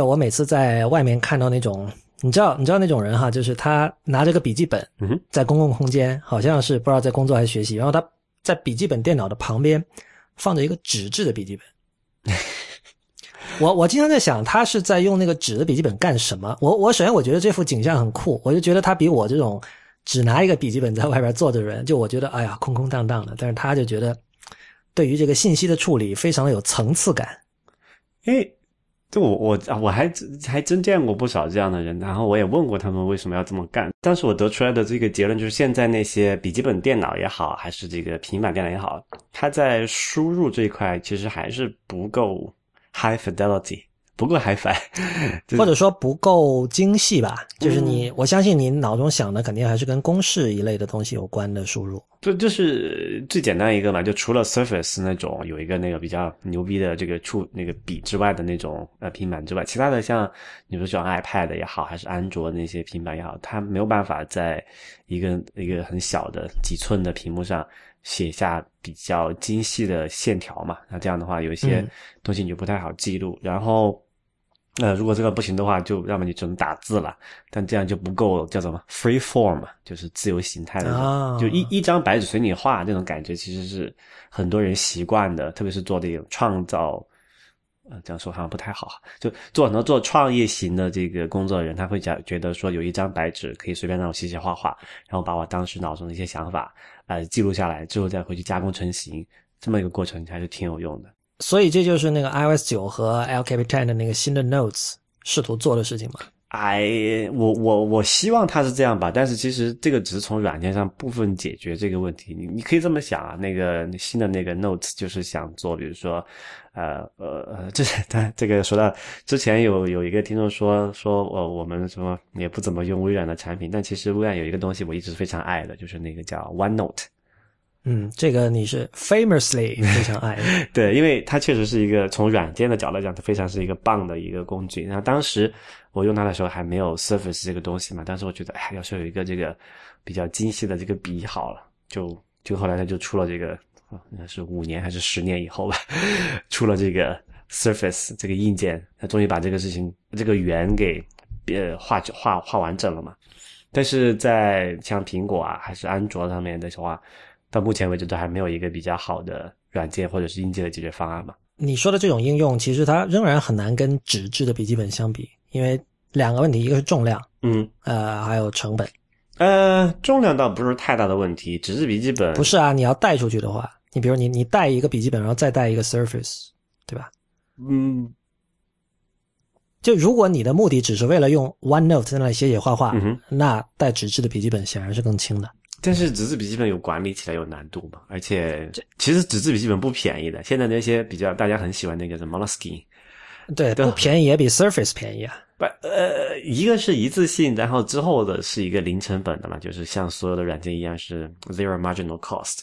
我每次在外面看到那种，你知道，你知道那种人哈，就是他拿着个笔记本，在公共空间，好像是不知道在工作还是学习，然后他在笔记本电脑的旁边放着一个纸质的笔记本。我我经常在想，他是在用那个纸的笔记本干什么？我我首先我觉得这幅景象很酷，我就觉得他比我这种只拿一个笔记本在外边坐的人，就我觉得哎呀空空荡荡的，但是他就觉得对于这个信息的处理非常的有层次感。诶，就我我啊我还还真见过不少这样的人，然后我也问过他们为什么要这么干。但是我得出来的这个结论就是，现在那些笔记本电脑也好，还是这个平板电脑也好，它在输入这一块其实还是不够 high fidelity，不够 hi-fi，或者说不够精细吧。就是你，我相信你脑中想的肯定还是跟公式一类的东西有关的输入。就就是最简单一个嘛，就除了 Surface 那种有一个那个比较牛逼的这个触那个笔之外的那种呃平板之外，其他的像你说像 iPad 也好，还是安卓那些平板也好，它没有办法在一个一个很小的几寸的屏幕上写下比较精细的线条嘛。那这样的话，有一些东西你就不太好记录。然后。那如果这个不行的话，就要么你只能打字了，但这样就不够叫什么 free form 嘛，就是自由形态的，就一一张白纸随你画那种感觉，其实是很多人习惯的，特别是做这种创造，呃，这样说好像不太好，就做很多做创业型的这个工作人，他会讲觉得说有一张白纸可以随便让我写写画画，然后把我当时脑中的一些想法呃记录下来，之后再回去加工成型，这么一个过程还是挺有用的。所以这就是那个 iOS 九和 El Capitan 的那个新的 Notes 试图做的事情嘛？哎，我我我希望它是这样吧，但是其实这个只是从软件上部分解决这个问题。你你可以这么想啊，那个新的那个 Notes 就是想做，比如说，呃呃呃，这他这个说到之前有有一个听众说说我我们什么也不怎么用微软的产品，但其实微软有一个东西我一直非常爱的，就是那个叫 OneNote。嗯，这个你是 famously 非常爱，对，因为它确实是一个从软件的角度来讲，它非常是一个棒的一个工具。然后当时我用它的时候还没有 Surface 这个东西嘛，当时我觉得，哎，要是有一个这个比较精细的这个笔好了，就就后来它就出了这个，应该是五年还是十年以后吧，出了这个 Surface 这个硬件，它终于把这个事情这个圆给呃画画画完整了嘛。但是在像苹果啊还是安卓上面的话。到目前为止都还没有一个比较好的软件或者是硬件的解决方案嘛？你说的这种应用，其实它仍然很难跟纸质的笔记本相比，因为两个问题，一个是重量，嗯，呃，还有成本。呃，重量倒不是太大的问题，纸质笔记本不是啊，你要带出去的话，你比如你你带一个笔记本，然后再带一个 Surface，对吧？嗯，就如果你的目的只是为了用 OneNote 在那里写写画画，嗯那带纸质的笔记本显然是更轻的。但是纸质笔记本有管理起来有难度嘛？而且其实纸质笔记本不便宜的。现在那些比较大家很喜欢那个什么 Moleskine，对，不便宜也比 Surface 便宜啊。不，呃，一个是一次性，然后之后的是一个零成本的嘛，就是像所有的软件一样是 zero marginal cost。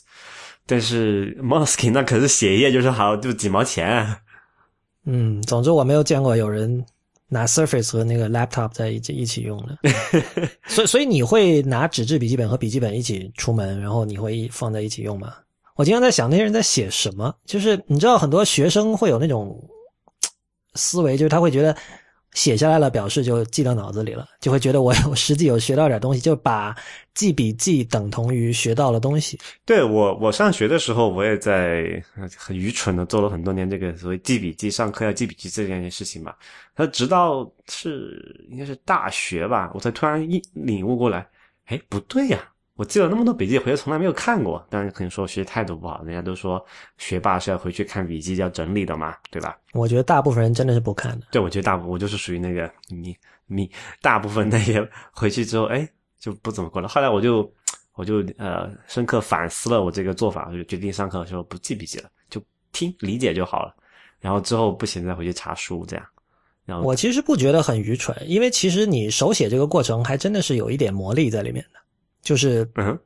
但是 Moleskine 那可是写一页就是好就几毛钱。啊。嗯，总之我没有见过有人。拿 Surface 和那个 Laptop 在一起一起用的，所以所以你会拿纸质笔记本和笔记本一起出门，然后你会放在一起用吗？我经常在想那些人在写什么，就是你知道很多学生会有那种思维，就是他会觉得。写下来了，表示就记到脑子里了，就会觉得我 我实际有学到点东西，就把记笔记等同于学到了东西。对我，我上学的时候，我也在很愚蠢的做了很多年这个所谓记笔记，上课要记笔记这件事情嘛。他直到是应该是大学吧，我才突然一领悟过来，哎，不对呀。我记了那么多笔记，回来从来没有看过。当然可能说学习态度不好，人家都说学霸是要回去看笔记，要整理的嘛，对吧？我觉得大部分人真的是不看的。对，我觉得大部分我就是属于那个你你大部分那些回去之后，哎，就不怎么过了。后来我就我就呃深刻反思了我这个做法，我就决定上课的时候不记笔记了，就听理解就好了。然后之后不行再回去查书，这样。然后我其实不觉得很愚蠢，因为其实你手写这个过程还真的是有一点魔力在里面的。就是，嗯，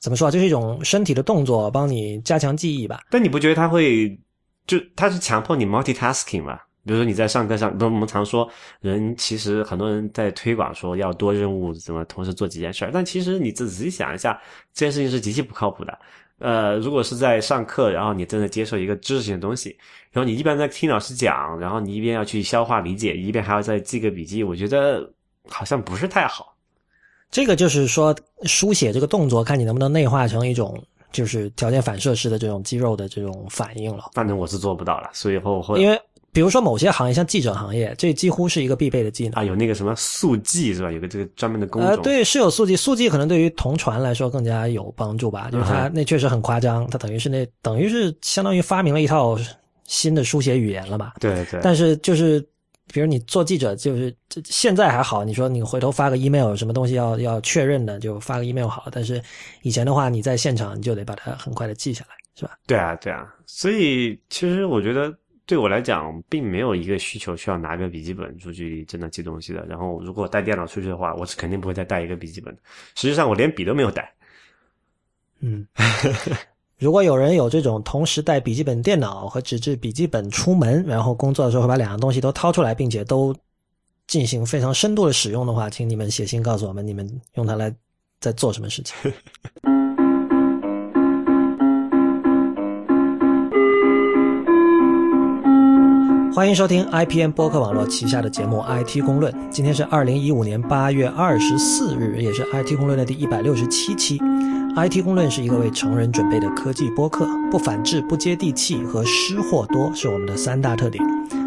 怎么说啊？就是一种身体的动作，帮你加强记忆吧。但你不觉得他会，就他是强迫你 multitasking 吗？比如说你在上课上，不，我们常说人其实很多人在推广说要多任务，怎么同时做几件事儿。但其实你仔细想一下，这件事情是极其不靠谱的。呃，如果是在上课，然后你正在接受一个知识性的东西，然后你一边在听老师讲，然后你一边要去消化理解，一边还要再记个笔记，我觉得好像不是太好。这个就是说，书写这个动作，看你能不能内化成一种就是条件反射式的这种肌肉的这种反应了。反正我是做不到了，所以后会因为比如说某些行业，像记者行业，这几乎是一个必备的技能。啊有那个什么速记是吧？有个这个专门的工呃，种。对，是有速记，速记可能对于同传来说更加有帮助吧，就是它那确实很夸张，它等于是那等于是相当于发明了一套新的书写语言了吧。对对，但是就是，比如你做记者，就是这现在还好，你说你回头发个 email，什么东西要要确认的，就发个 email 好。但是以前的话，你在现场你就得把它很快的记下来，是吧？对啊，对啊，所以其实我觉得对我来讲，并没有一个需求需要拿个笔记本出去真的记东西的。然后如果带电脑出去的话，我是肯定不会再带一个笔记本的。实际上，我连笔都没有带。嗯。如果有人有这种同时带笔记本电脑和纸质笔记本出门，然后工作的时候会把两样东西都掏出来，并且都进行非常深度的使用的话，请你们写信告诉我们，你们用它来在做什么事情。欢迎收听 IPN 播客网络旗下的节目《IT 公论》。今天是二零一五年八月二十四日，也是 IT 公论的第一百六十七期。IT 公论是一个为成人准备的科技播客，不反制、不接地气和失货多是我们的三大特点。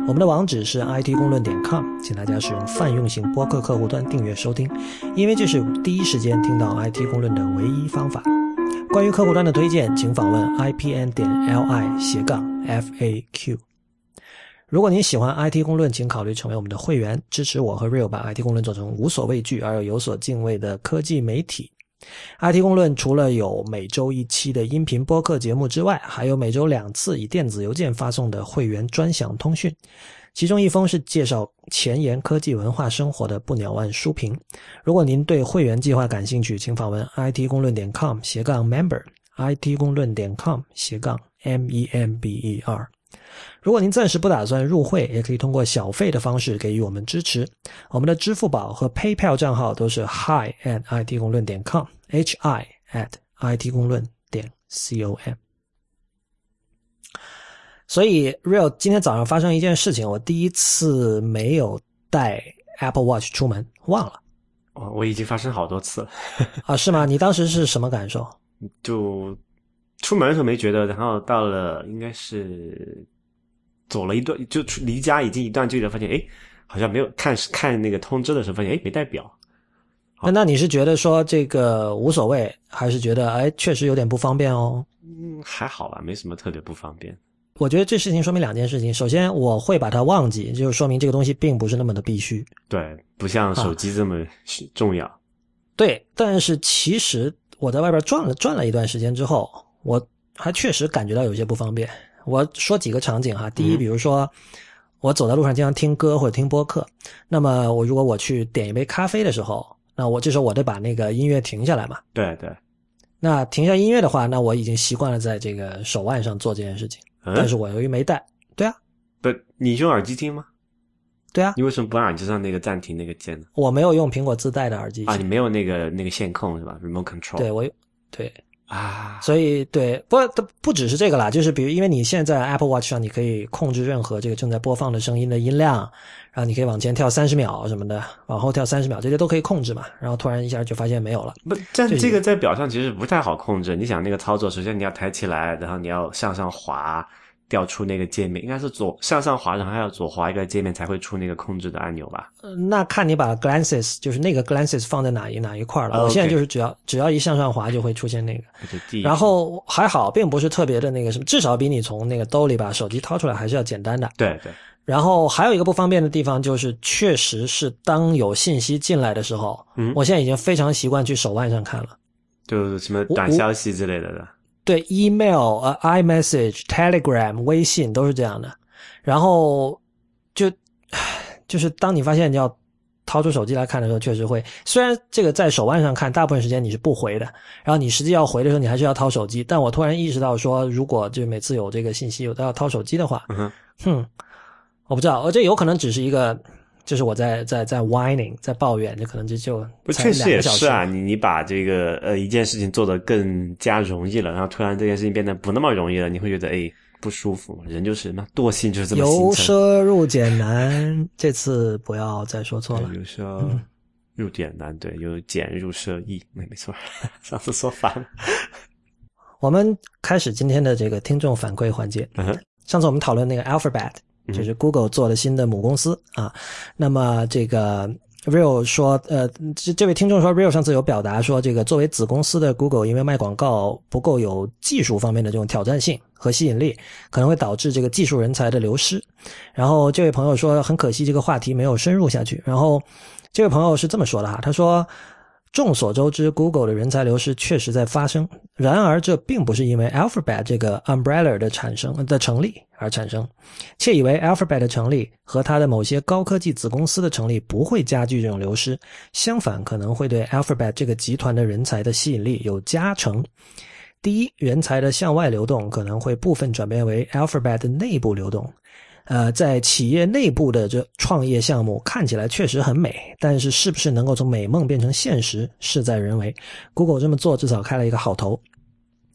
我们的网址是 it 公论点 com，请大家使用泛用型播客客户端订阅收听，因为这是第一时间听到 IT 公论的唯一方法。关于客户端的推荐，请访问 ipn 点 li 斜杠 faq。如果您喜欢 IT 公论，请考虑成为我们的会员，支持我和 Real 把 IT 公论做成无所畏惧而又有所敬畏的科技媒体。IT 公论除了有每周一期的音频播客节目之外，还有每周两次以电子邮件发送的会员专享通讯。其中一封是介绍前沿科技文化生活的不鸟万书评。如果您对会员计划感兴趣，请访问 it 公论点 com 斜杠 member，it 公论点 com 斜杠 m e m b e r。如果您暂时不打算入会，也可以通过小费的方式给予我们支持。我们的支付宝和 PayPal 账号都是 hi at it 公论点 com，h i at it 公论点 c o m。所以，Real 今天早上发生一件事情，我第一次没有带 Apple Watch 出门，忘了我我已经发生好多次了，啊？是吗？你当时是什么感受？就出门的时候没觉得，然后到了应该是走了一段，就出离家已经一段距离了，发现哎，好像没有看看那个通知的时候，发现哎没带表。那那你是觉得说这个无所谓，还是觉得哎确实有点不方便哦？嗯，还好吧，没什么特别不方便。我觉得这事情说明两件事情。首先，我会把它忘记，就是说明这个东西并不是那么的必须。对，不像手机这么重要。对，但是其实我在外边转了转了一段时间之后，我还确实感觉到有些不方便。我说几个场景哈，第一，嗯比如说我走在路上经常听歌或者听播客，那么我如果我去点一杯咖啡的时候，那我这时候我得把那个音乐停下来嘛。对对，那停下音乐的话，那我已经习惯了在这个手腕上做这件事情，嗯，但是我由于没带，对啊，不，你用耳机听吗？对啊，你为什么不按耳机上那个暂停那个键呢？我没有用苹果自带的耳机啊，你没有那个那个线控是吧？remote control。对我有对，啊，所以对，不它不只是这个啦，就是比如因为你现在在 Apple Watch 上，你可以控制任何这个正在播放的声音的音量，然后你可以往前跳三十秒什么的，往后跳三十秒，这些都可以控制嘛。然后突然一下就发现没有了，不，但这这个在表上其实不太好控制。你想那个操作，首先你要抬起来，然后你要向上滑，调出那个界面，应该是左向上滑，然后还要左滑一个界面才会出那个控制的按钮吧？呃那看你把 Glances 就是那个 Glances 放在哪一哪一块了。哦我现在就是只要只要一向上滑就会出现那个，然后还好，并不是特别的那个什么，至少比你从那个兜里把手机掏出来还是要简单的。对对，然后还有一个不方便的地方，就是确实是当有信息进来的时候，嗯我现在已经非常习惯去手腕上看了。就是什么短消息之类的的。对，email、呃、iMessage、Telegram、微信都是这样的。然后就就是当你发现你要掏出手机来看的时候，确实会。虽然这个在手腕上看，大部分时间你是不回的，然后你实际要回的时候，你还是要掏手机。但我突然意识到说，如果就每次有这个信息我都要掏手机的话，嗯哼，哼，我不知道，我这有可能只是一个就是我在在在 whining，在抱怨，就可能就就确实也是啊，你你把这个呃一件事情做得更加容易了，然后突然这件事情变得不那么容易了，你会觉得哎不舒服。人就是什么惰性就是这么由。奢入俭难，这次不要再说错了。由奢入俭难，对，由俭入奢易，没没错。上次说反了。我们开始今天的这个听众反馈环节。上次我们讨论那个 Alphabet，嗯就是 Google 做的新的母公司啊。那么这个 Real 说，呃，这这位听众说，Real 上次有表达说，这个作为子公司的 Google，因为卖广告不够有技术方面的这种挑战性和吸引力，可能会导致这个技术人才的流失。然后这位朋友说，很可惜这个话题没有深入下去。然后这位朋友是这么说的哈，他说。众所周知，Google 的人才流失确实在发生。然而，这并不是因为 Alphabet 这个 umbrella 的产生的成立而产生，窃以为 Alphabet 的成立和它的某些高科技子公司的成立不会加剧这种流失，相反，可能会对 Alphabet 这个集团的人才的吸引力有加成。第一，人才的向外流动可能会部分转变为 Alphabet 的内部流动。呃，在企业内部的这创业项目看起来确实很美，但是是不是能够从美梦变成现实，事在人为。Google 这么做至少开了一个好头。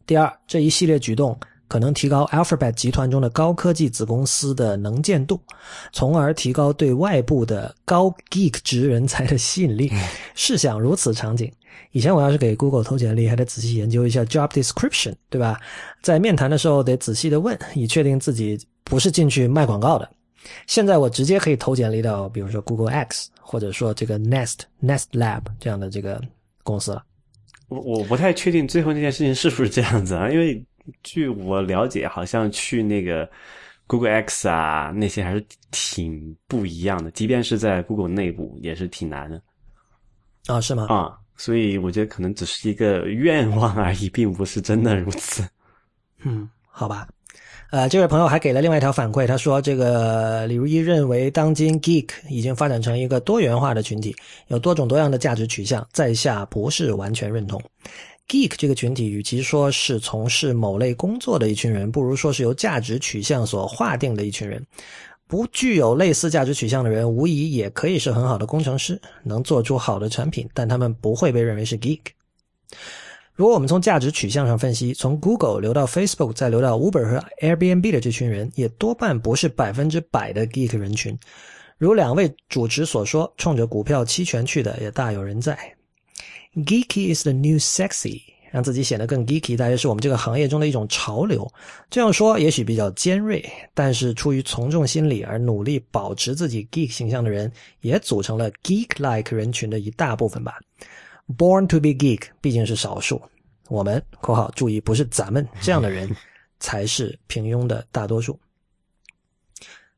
第二，这一系列举动可能提高 Alphabet 集团中的高科技子公司的能见度，从而提高对外部的高 geek 值人才的吸引力。试想如此场景，以前我要是给 Google 投简历，还得仔细研究一下 job description，对吧？在面谈的时候得仔细的问，以确定自己不是进去卖广告的。现在我直接可以投简历到，比如说 Google X，或者说这个 Nest Nest Lab 这样的这个公司了。我我不太确定最后那件事情是不是这样子啊，因为据我了解，好像去那个 Google X 啊那些还是挺不一样的，即便是在 Google 内部也是挺难的啊、是吗？啊。所以我觉得可能只是一个愿望而已，并不是真的如此。嗯，好吧。呃，这位朋友还给了另外一条反馈，他说：“这个李如一认为，当今 geek 已经发展成一个多元化的群体，有多种多样的价值取向，在下不是完全认同。geek 这个群体，与其说是从事某类工作的一群人，不如说是由价值取向所划定的一群人。不具有类似价值取向的人，无疑也可以是很好的工程师，能做出好的产品，但他们不会被认为是 geek。”如果我们从价值取向上分析，从 Google 流到 Facebook，再流到 Uber 和 Airbnb 的这群人，也多半不是百分之百的 geek 人群。如两位主持所说，冲着股票期权去的也大有人在。Geeky is the new sexy，让自己显得更 geeky，大约是我们这个行业中的一种潮流。这样说也许比较尖锐，但是出于从众心理而努力保持自己 geek 形象的人，也组成了 geek-like 人群的一大部分吧。Born to be geek 毕竟是少数，我们（括号注意不是咱们）这样的人才是平庸的大多数。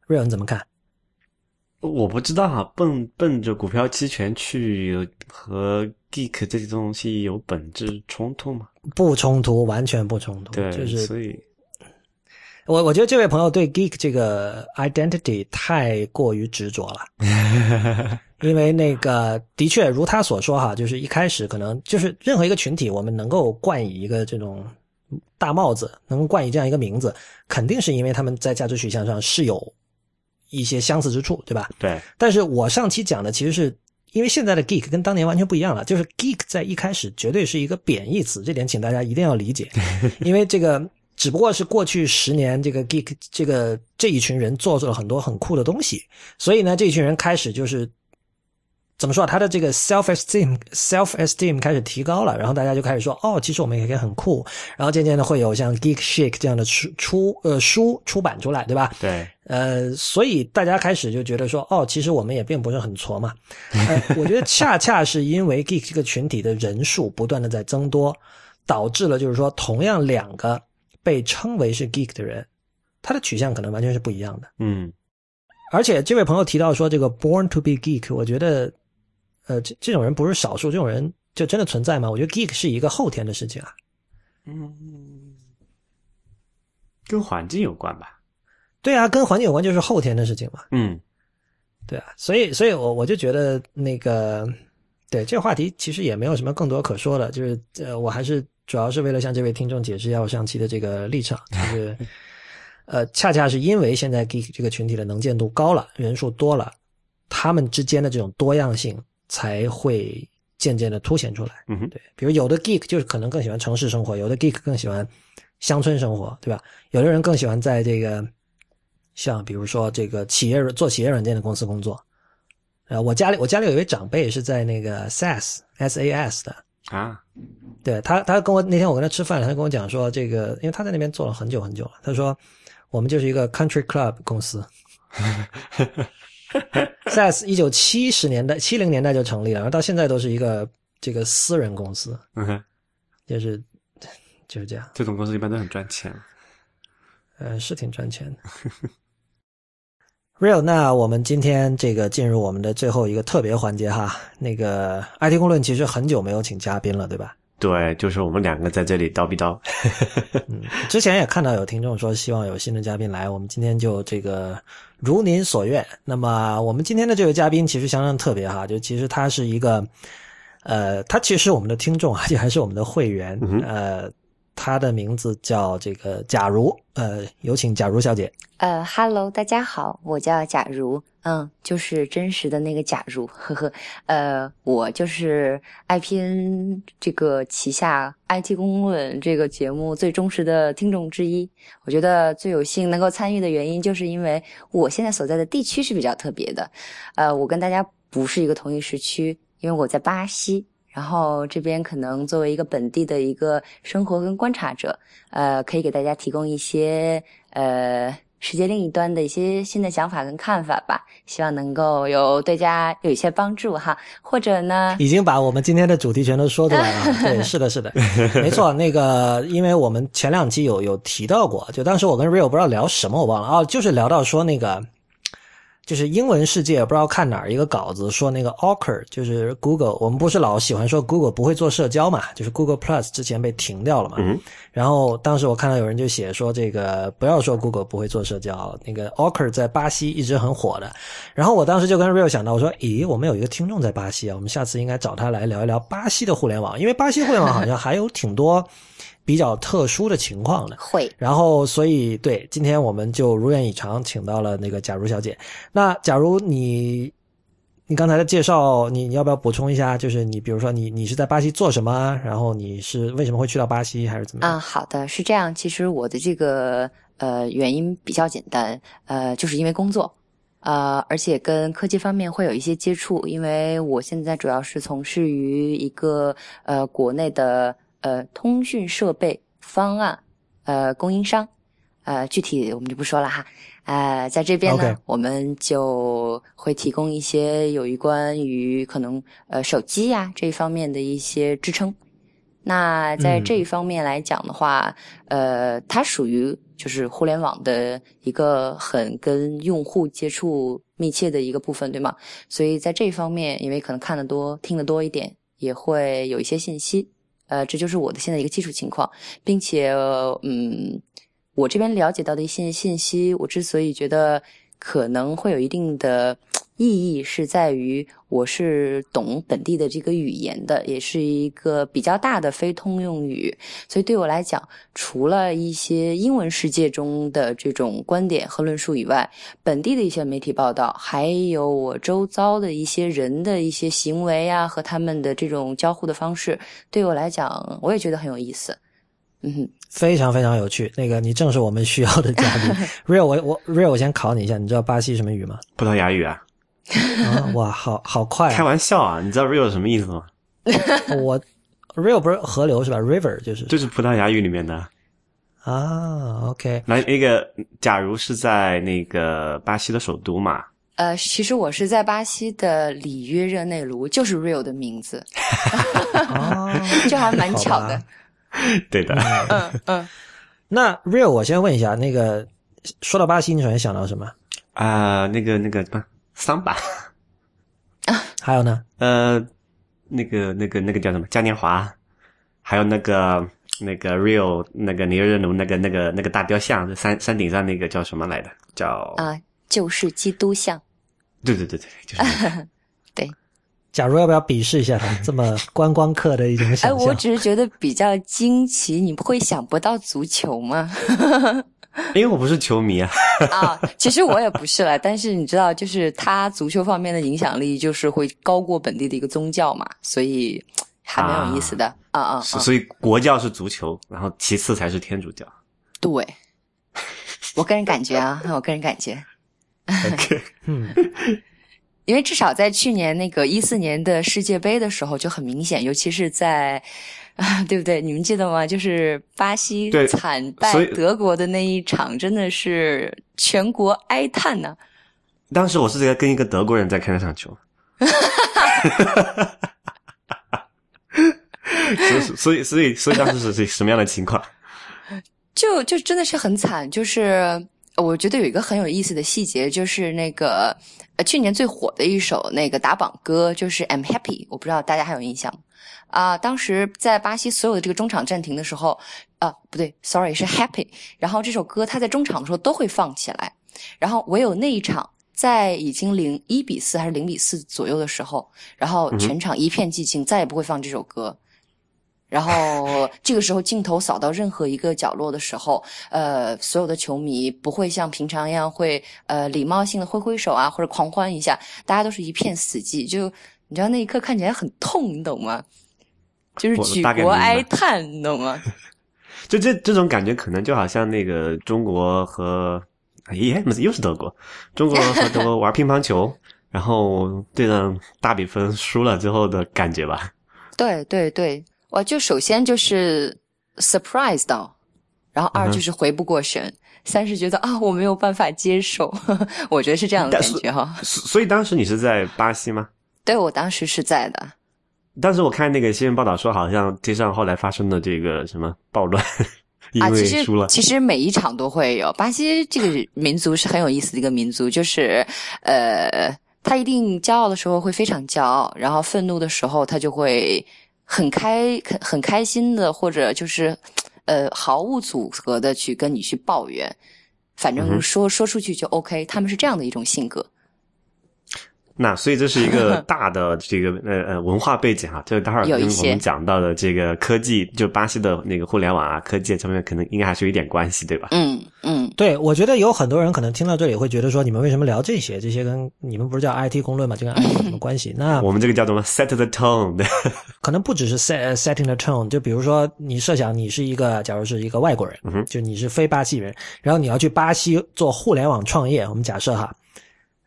瑞恩怎么看？我不知道啊，奔奔着股票期权去和 geek 这些东西有本质冲突吗？不冲突，完全不冲突。对，就是所以我我觉得这位朋友对 geek 这个 identity 太过于执着了。因为那个的确如他所说哈，就是一开始可能就是任何一个群体，我们能够冠以一个这种大帽子，能够冠以这样一个名字，肯定是因为他们在价值取向上是有一些相似之处，对吧？对，但是我上期讲的其实是因为现在的 geek 跟当年完全不一样了，就是 geek 在一开始绝对是一个贬义词，这点请大家一定要理解，因为这个只不过是过去十年这个 geek 这个这一群人做出了很多很酷的东西，所以呢，这一群人开始就是。怎么说啊？他的这个 self esteem self esteem 开始提高了，然后大家就开始说，哦，其实我们也可以很酷。然后渐渐的会有像 Geek Chic 这样的出出呃书出版出来，对吧？对，呃，所以大家开始就觉得说，哦，其实我们也并不是很挫嘛。呃，我觉得恰恰是因为 Geek 这个群体的人数不断的在增多，导致了就是说，同样两个被称为是 Geek 的人，他的取向可能完全是不一样的。嗯，而且这位朋友提到说，这个 born to be geek，我觉得。呃，这这种人不是少数，这种人就真的存在吗？我觉得 geek 是一个后天的事情啊。嗯，跟环境有关吧？对啊，跟环境有关就是后天的事情嘛。嗯，对啊，所以，所以我我就觉得那个，对这个话题其实也没有什么更多可说的，就是呃，我还是主要是为了向这位听众解释一下我上期的这个立场，就是 呃，恰恰是因为现在 geek 这个群体的能见度高了，人数多了。他们之间的这种多样性才会渐渐的凸显出来。嗯哼，对，比如有的 geek 就是可能更喜欢城市生活，有的 geek 更喜欢乡村生活，对吧？有的人更喜欢在这个像比如说这个企业做企业软件的公司工作。呃，我家里我家里有一位长辈是在那个 SAS S A S 的啊，对他他跟我那天我跟他吃饭，他跟我讲说这个，因为他在那边做了很久很久了，他说我们就是一个 country club 公司。SAS 一九七十年代七零年代就成立了，然后到现在都是一个这个私人公司，嗯哼，就是就是这样。这种公司一般都很赚钱。呃，是挺赚钱的。Real，那我们今天这个进入我们的最后一个特别环节哈。那个 IT 公论其实很久没有请嘉宾了，对吧？对，就是我们两个在这里叨逼叨。嗯，之前也看到有听众说希望有新的嘉宾来，我们今天就这个如您所愿。那么我们今天的这位嘉宾其实相当特别哈，就其实他是一个，呃，他其实是我们的听众，而且还是我们的会员。呃，他的名字叫这个假如，呃，有请假如小姐。呃哈喽，大家好，我叫假如，嗯，就是真实的那个假如，呵呵，呃，我就是 IPN 这个旗下 IT 公论这个节目最忠实的听众之一。我觉得最有幸能够参与的原因，就是因为我现在所在的地区是比较特别的，呃，我跟大家不是一个同一时区，因为我在巴西，然后这边可能作为一个本地的一个生活跟观察者，呃，可以给大家提供一些呃。世界另一端的一些新的想法跟看法吧，希望能够有对大家有一些帮助哈，或者呢，已经把我们今天的主题全都说出来了。对，是的，是的，没错。那个，因为我们前两期有有提到过，就当时我跟 Real 不知道聊什么，我忘了啊，就是聊到说那个。就是英文世界不知道看哪儿一个稿子说那个 Awkward，就是 Google，我们不是老喜欢说 Google 不会做社交嘛？就是 Google Plus 之前被停掉了嘛。嗯。然后当时我看到有人就写说这个不要说 Google 不会做社交，那个 Awkward 在巴西一直很火的。然后我当时就跟 Real 想到，我说，咦，我们有一个听众在巴西啊，我们下次应该找他来聊一聊巴西的互联网，因为巴西互联网好像还有挺多。比较特殊的情况的，会，然后所以对，今天我们就如愿以偿，请到了那个假如小姐。那假如你，你刚才的介绍，你你要不要补充一下？就是你，比如说你你是在巴西做什么？然后你是为什么会去到巴西，还是怎么样？啊，好的，是这样。其实我的这个呃原因比较简单，呃，就是因为工作，呃，而且跟科技方面会有一些接触，因为我现在主要是从事于一个呃国内的。呃，通讯设备方案，呃，供应商，呃，具体我们就不说了哈。呃，在这边呢，我们就会提供一些有关于可能呃手机呀这一方面的一些支撑。那在这一方面来讲的话，呃，它属于就是互联网的一个很跟用户接触密切的一个部分，对吗？所以在这一方面，因为可能看得多、听得多一点，也会有一些信息。呃，这就是我的现在一个基础情况，并且，嗯，我这边了解到的一些信息，我之所以觉得可能会有一定的。意义是在于，我是懂本地的这个语言的，也是一个比较大的非通用语，所以对我来讲，除了一些英文世界中的这种观点和论述以外，本地的一些媒体报道，还有我周遭的一些人的一些行为啊，和他们的这种交互的方式，对我来讲，我也觉得很有意思。嗯，哼，非常非常有趣。那个，你正是我们需要的嘉宾。Real，我我 Real，我先考你一下，你知道巴西什么语吗？葡萄牙语啊。啊 哇，好好快！开玩笑啊，你知道 real 什么意思吗？我 real 不是河流是吧？river 就是就是葡萄牙语里面的啊。OK，那那个，假如是在那个巴西的首都嘛？呃，其实我是在巴西的里约热内卢，就是 real 的名字。哦，这还蛮巧的。对的。嗯嗯。那 real，我先问一下，那个说到巴西，你首先想到什么？啊，那个那个什么桑巴啊，还有呢，呃，那个那个那个叫什么嘉年华，还有那个那个 Rio 那个尼日努那个那个那个大雕像，山山顶上那个叫什么来的？叫啊，就是基督像。对对对对，就是 对。假如要不要鄙视一下他这么观光客的一种想象？哎，我只是觉得比较惊奇，你不会想不到足球吗？因 为我不是球迷啊。啊，其实我也不是了，但是你知道，就是他足球方面的影响力，就是会高过本地的一个宗教嘛，所以还蛮有意思的啊啊！所以国教是足球，然后其次才是天主教。对，我个人感觉啊，我个人感觉。OK，嗯，因为至少在去年那个一四年的世界杯的时候就很明显，尤其是在啊，对不对？你们记得吗？就是巴西惨败德国的那一场，真的是全国哀叹呐。当时我是在跟一个德国人在看那场球，所以所以所以所以当时是什么样的情况？就就真的是很惨，就是。我觉得有一个很有意思的细节，就是那个呃去年最火的一首那个打榜歌，就是《I'm Happy》，我不知道大家还有印象啊？当时在巴西所有的这个中场暂停的时候，啊不对，sorry 是《Happy》，然后这首歌它在中场的时候都会放起来，然后唯有那一场在已经零一比四还是零比四左右的时候，然后全场一片寂静，再也不会放这首歌。然后这个时候镜头扫到任何一个角落的时候，呃，所有的球迷不会像平常一样会呃礼貌性的挥挥手啊，或者狂欢一下，大家都是一片死寂。就你知道那一刻看起来很痛，你懂吗？就是举国哀叹，你懂吗？就这这种感觉，可能就好像那个中国和哎，不是又是德国，中国和德国玩乒乓球，然后对上大比分输了之后的感觉吧。对对对。我就首先就是 surprise 到，然后二就是回不过神，三是觉得啊我没有办法接受，我觉得是这样的感觉哈。所以当时你是在巴西吗？对，我当时是在的。当时我看那个新闻报道说，好像街上后来发生的这个什么暴乱，因为输了。其实每一场都会有。巴西这个民族是很有意思的一个民族，就是呃，他一定骄傲的时候会非常骄傲，然后愤怒的时候他就会。很开很很开心的，或者就是，呃，毫无阻隔的去跟你去抱怨，反正说说出去就 OK。他们是这样的一种性格。那所以这是一个 大的这个呃呃文化背景哈，就是待会儿跟我们讲到的这个科技，就巴西的那个互联网啊科技上面，可能应该还是有一点关系，对吧？嗯嗯，对，我觉得有很多人可能听到这里会觉得说，你们为什么聊这些？这些跟你们不是叫 IT 公论吗？这跟 IT 有什么关系？那我们这个叫做 set the tone，可能不只是 set setting the tone，就比如说你设想你是一个，假如是一个外国人，就你是非巴西人，然后你要去巴西做互联网创业，我们假设哈。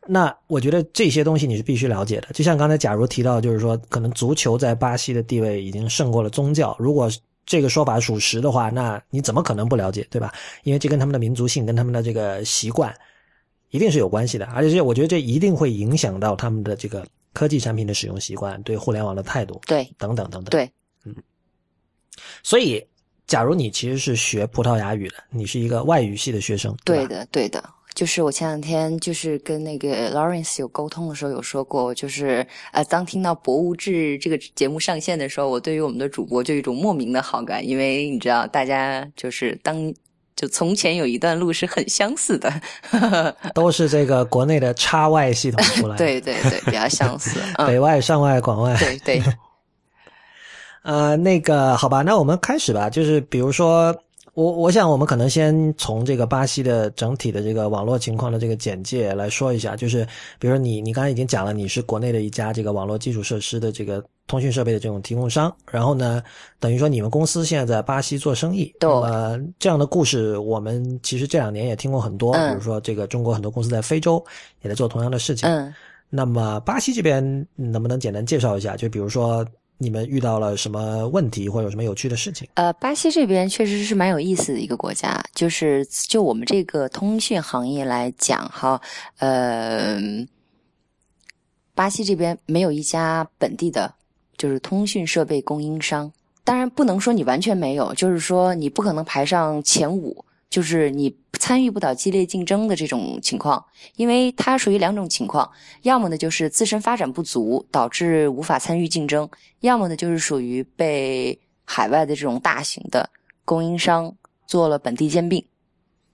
那我觉得这些东西你是必须了解的，就像刚才假如提到，就是说可能足球在巴西的地位已经胜过了宗教。如果这个说法属实的话，那你怎么可能不了解，对吧？因为这跟他们的民族性、跟他们的这个习惯一定是有关系的，而且这我觉得这一定会影响到他们的这个科技产品的使用习惯、对互联网的态度，对，等等等等。对，嗯。所以，假如你其实是学葡萄牙语的，你是一个外语系的学生，对的，对的。就是我前两天就是跟那个 Lawrence 有沟通的时候有说过，就是呃，当听到《博物志》这个节目上线的时候，我对于我们的主播就有一种莫名的好感，因为你知道，大家就是当就从前有一段路是很相似的，都是这个国内的叉外系统出来，对对对，比较相似，北外、上外、广外，对对。呃，那个好吧，那我们开始吧，就是比如说。我我想，我们可能先从这个巴西的整体的这个网络情况的这个简介来说一下。就是，比如说你，你刚才已经讲了，你是国内的一家这个网络基础设施的这个通讯设备的这种提供商。然后呢，等于说你们公司现在在巴西做生意。对。呃，这样的故事我们其实这两年也听过很多。嗯。比如说，这个中国很多公司在非洲也在做同样的事情。嗯。那么巴西这边能不能简单介绍一下？就比如说。你们遇到了什么问题，或者有什么有趣的事情？呃，巴西这边确实是蛮有意思的一个国家，就是就我们这个通讯行业来讲，哈，呃，巴西这边没有一家本地的，就是通讯设备供应商。当然不能说你完全没有，就是说你不可能排上前五。就是你参与不到激烈竞争的这种情况，因为它属于两种情况，要么呢就是自身发展不足导致无法参与竞争，要么呢就是属于被海外的这种大型的供应商做了本地兼并，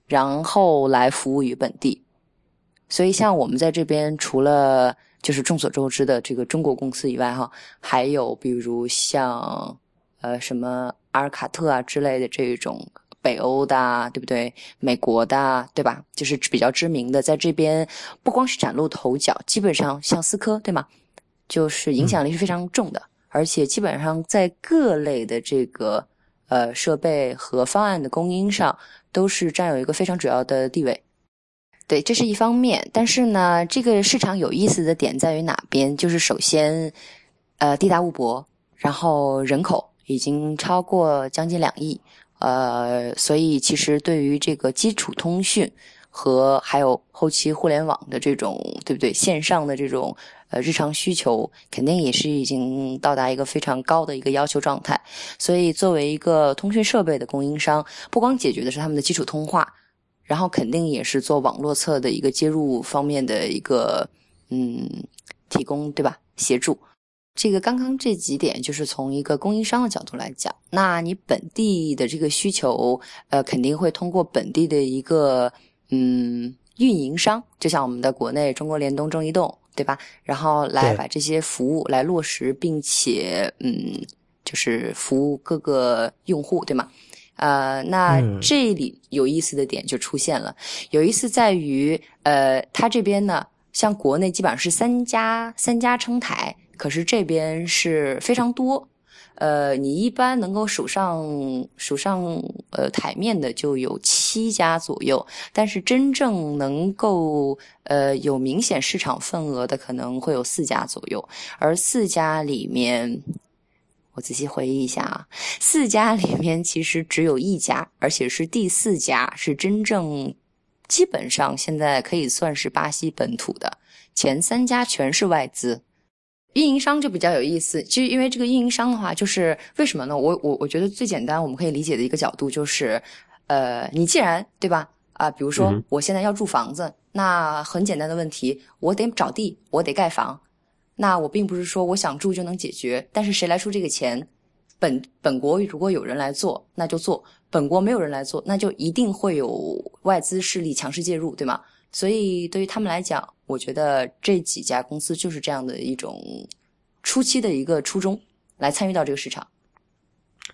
然后来服务于本地。所以像我们在这边，除了就是众所周知的这个中国公司以外，哈，还有比如像呃什么阿尔卡特啊之类的这种。北欧的，对不对？美国的，对吧？就是比较知名的，在这边不光是崭露头角，基本上像思科，对吗？就是影响力是非常重的，而且基本上在各类的这个呃设备和方案的供应上，都是占有一个非常主要的地位。对，这是一方面。但是呢，这个市场有意思的点在于哪边？就是首先，呃，地大物博，然后人口已经超过将近两亿，呃，所以其实对于这个基础通讯和还有后期互联网的这种，对不对？线上的这种呃日常需求，肯定也是已经到达一个非常高的一个要求状态。所以，作为一个通讯设备的供应商，不光解决的是他们的基础通话。然后肯定也是做网络侧的一个接入方面的一个嗯提供对吧协助，这个刚刚这几点就是从一个供应商的角度来讲，那你本地的这个需求呃肯定会通过本地的一个嗯运营商，就像我们的国内中国联通、中移动对吧？然后来把这些服务来落实，并且嗯就是服务各个用户对吗？呃，那这里有意思的点就出现了。有意思在于，呃，它这边呢，像国内基本上是三家三家撑台，可是这边是非常多。呃，你一般能够数上数上呃台面的就有七家左右，但是真正能够呃有明显市场份额的可能会有四家左右，而四家里面。我仔细回忆一下啊，四家里面其实只有一家，而且是第四家是真正基本上现在可以算是巴西本土的，前三家全是外资运营商就比较有意思。其实因为这个运营商的话，就是为什么呢？我我我觉得最简单我们可以理解的一个角度就是，呃，你既然对吧啊，比如说我现在要住房子，那很简单的问题，我得找地，我得盖房。那我并不是说我想住就能解决，但是谁来出这个钱？本本国如果有人来做，那就做；本国没有人来做，那就一定会有外资势力强势介入，对吗？所以对于他们来讲，我觉得这几家公司就是这样的一种初期的一个初衷，来参与到这个市场。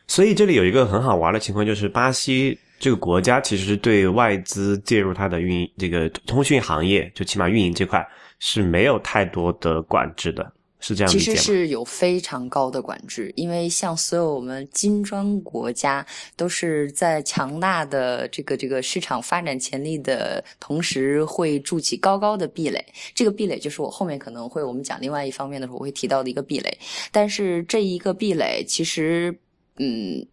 所以这里有一个很好玩的情况，就是巴西这个国家其实是对外资介入它的运营这个通讯行业，就起码运营这块。是没有太多的管制的，是这样其实是有非常高的管制，因为像所有我们金砖国家都是在强大的这个这个市场发展潜力的同时，会筑起高高的壁垒。这个壁垒就是我后面可能会我们讲另外一方面的时候我会提到的一个壁垒。但是这一个壁垒其实，嗯，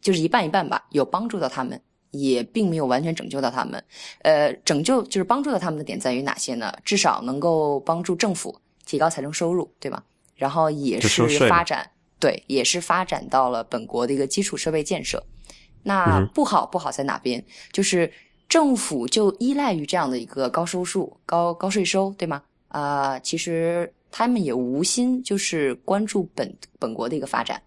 就是一半一半吧，有帮助到他们。也并没有完全拯救到他们，呃，拯救就是帮助到他们的点在于哪些呢？至少能够帮助政府提高财政收入，对吧？然后也是发展，对，也是发展到了本国的一个基础设备建设。那不好不好在哪边？就是政府就依赖于这样的一个高收入、高高税收，对吗？啊，其实他们也无心就是关注本本国的一个发展。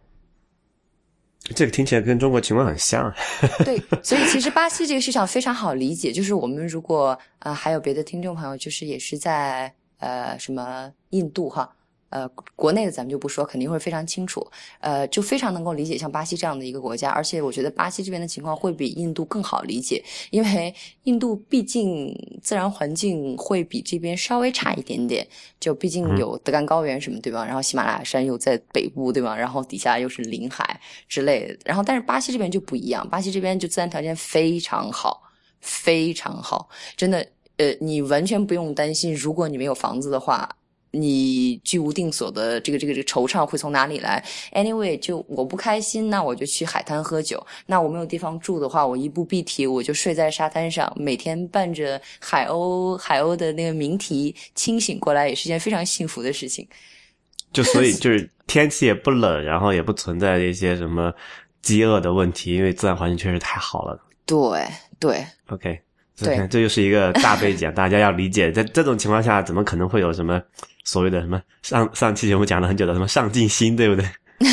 这个听起来跟中国情况很像。对，所以其实巴西这个市场非常好理解，就是我们如果啊还有别的听众朋友，就是也是在呃什么印度哈。呃，国内的咱们就不说，肯定会非常清楚。呃，就非常能够理解像巴西这样的一个国家，而且我觉得巴西这边的情况会比印度更好理解，因为印度毕竟自然环境会比这边稍微差一点点，就毕竟有德干高原什么对吧？然后喜马拉雅山又在北部对吧？然后底下又是临海之类的。然后但是巴西这边就不一样，巴西这边就自然条件非常好，非常好，真的，呃，你完全不用担心，如果你没有房子的话。你居无定所的这个这个这个惆怅会从哪里来？Anyway，就我不开心，那我就去海滩喝酒。那我没有地方住的话，我一步必提，我就睡在沙滩上，每天伴着海鸥海鸥的那个鸣啼，清醒过来也是件非常幸福的事情。就所以 就是天气也不冷，然后也不存在一些什么饥饿的问题，因为自然环境确实太好了。对对，OK，对，这就是一个大 背景，大家要理解，在这种情况下，怎么可能会有什么？所谓的什么上上期节目讲了很久的什么上进心，对不对？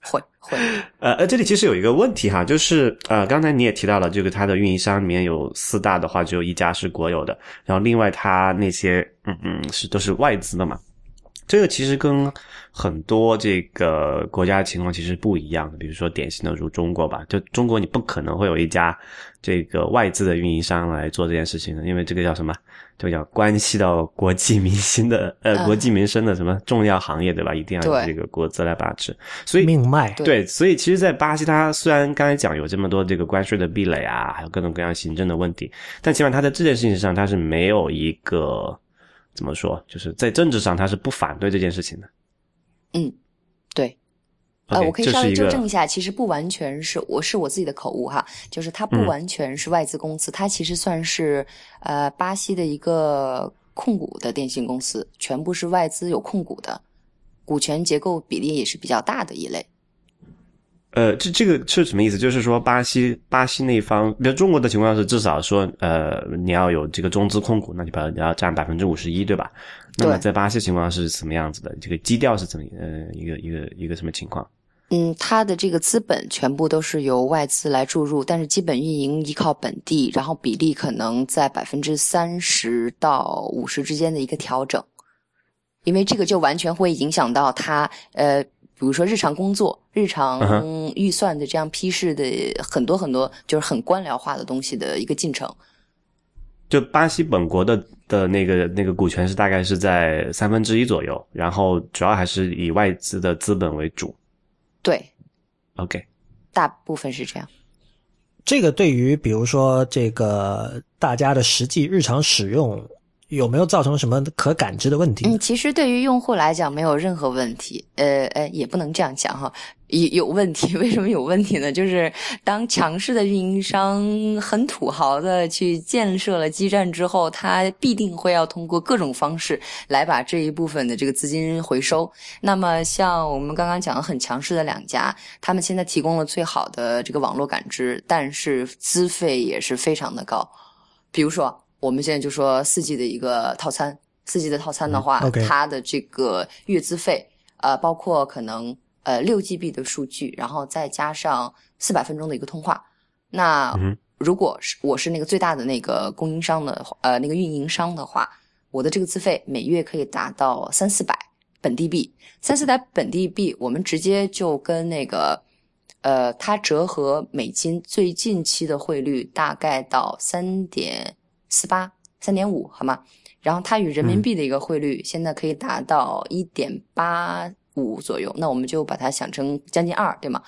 会会。呃呃，这里其实有一个问题哈，就是呃，刚才你也提到了，这个它的运营商里面有四大的话，只有一家是国有的，然后另外它那些嗯嗯是都是外资的嘛。这个其实跟很多这个国家的情况其实不一样的。比如说典型的如中国吧，就中国你不可能会有一家这个外资的运营商来做这件事情的，因为这个叫什么？这个叫关系到国计民心的呃嗯国计民生的什么重要行业，对吧？一定要有这个国资来把持。所以命脉。对对，所以其实，在巴西，它虽然刚才讲有这么多这个关税的壁垒啊，还有各种各样行政的问题，但起码它在这件事情上，它是没有一个怎么说，就是在政治上，他是不反对这件事情的。嗯，对。呃我可以稍微纠正一下，其实不完全是我是我自己的口误哈，就是它不嗯完全是外资公司，它其实算是呃巴西的一个控股的电信公司，全部是外资有控股的，股权结构比例也是比较大的一类。呃，这这个是什么意思？就是说，巴西巴西那一方，比如中国的情况是，至少说，呃，你要有这个中资控股，那就把你要占百分之五十一，对吧？那么在巴西情况是什么样子的？这个基调是怎么呃一个一个一个什么情况？嗯，它的这个资本全部都是由外资来注入，但是基本运营依靠本地，然后比例可能在百分之三十到五十之间的一个调整，因为这个就完全会影响到它呃，比如说日常工作、日常嗯预算的这样批示的很多很多，就是很官僚化的东西的一个进程。就巴西本国的的那个那个股权是大概是在三分之一左右，然后主要还是以外资的资本为主。对，OK，大部分是这样。这个对于比如说这个大家的实际日常使用有没有造成什么可感知的问题？嗯，其实对于用户来讲没有任何问题，呃呃，也不能这样讲哈，有有问题。为什么有问题呢？就是当强势的运营商很土豪的去建设了基站之后，他必定会要通过各种方式来把这一部分的这个资金回收。那么像我们刚刚讲的很强势的两家，他们现在提供了最好的这个网络感知，但是资费也是非常的高，比如说。我们现在就说四 G 的一个套餐，四 G 的套餐的话，它的这个月资费，呃，包括可能呃六 GB 的数据，然后再加上四百分钟的一个通话。那如果是我是那个最大的那个供应商的话呃那个运营商的话，我的这个资费每月可以达到三四百本地币，三四百本地币，我们直接就跟那个。呃，它折合美金最近期的汇率大概到三点四八、三点五，好吗？然后它与人民币的一个汇率现在可以达到一点八五左右，那我们就把它想成将近二，对吗？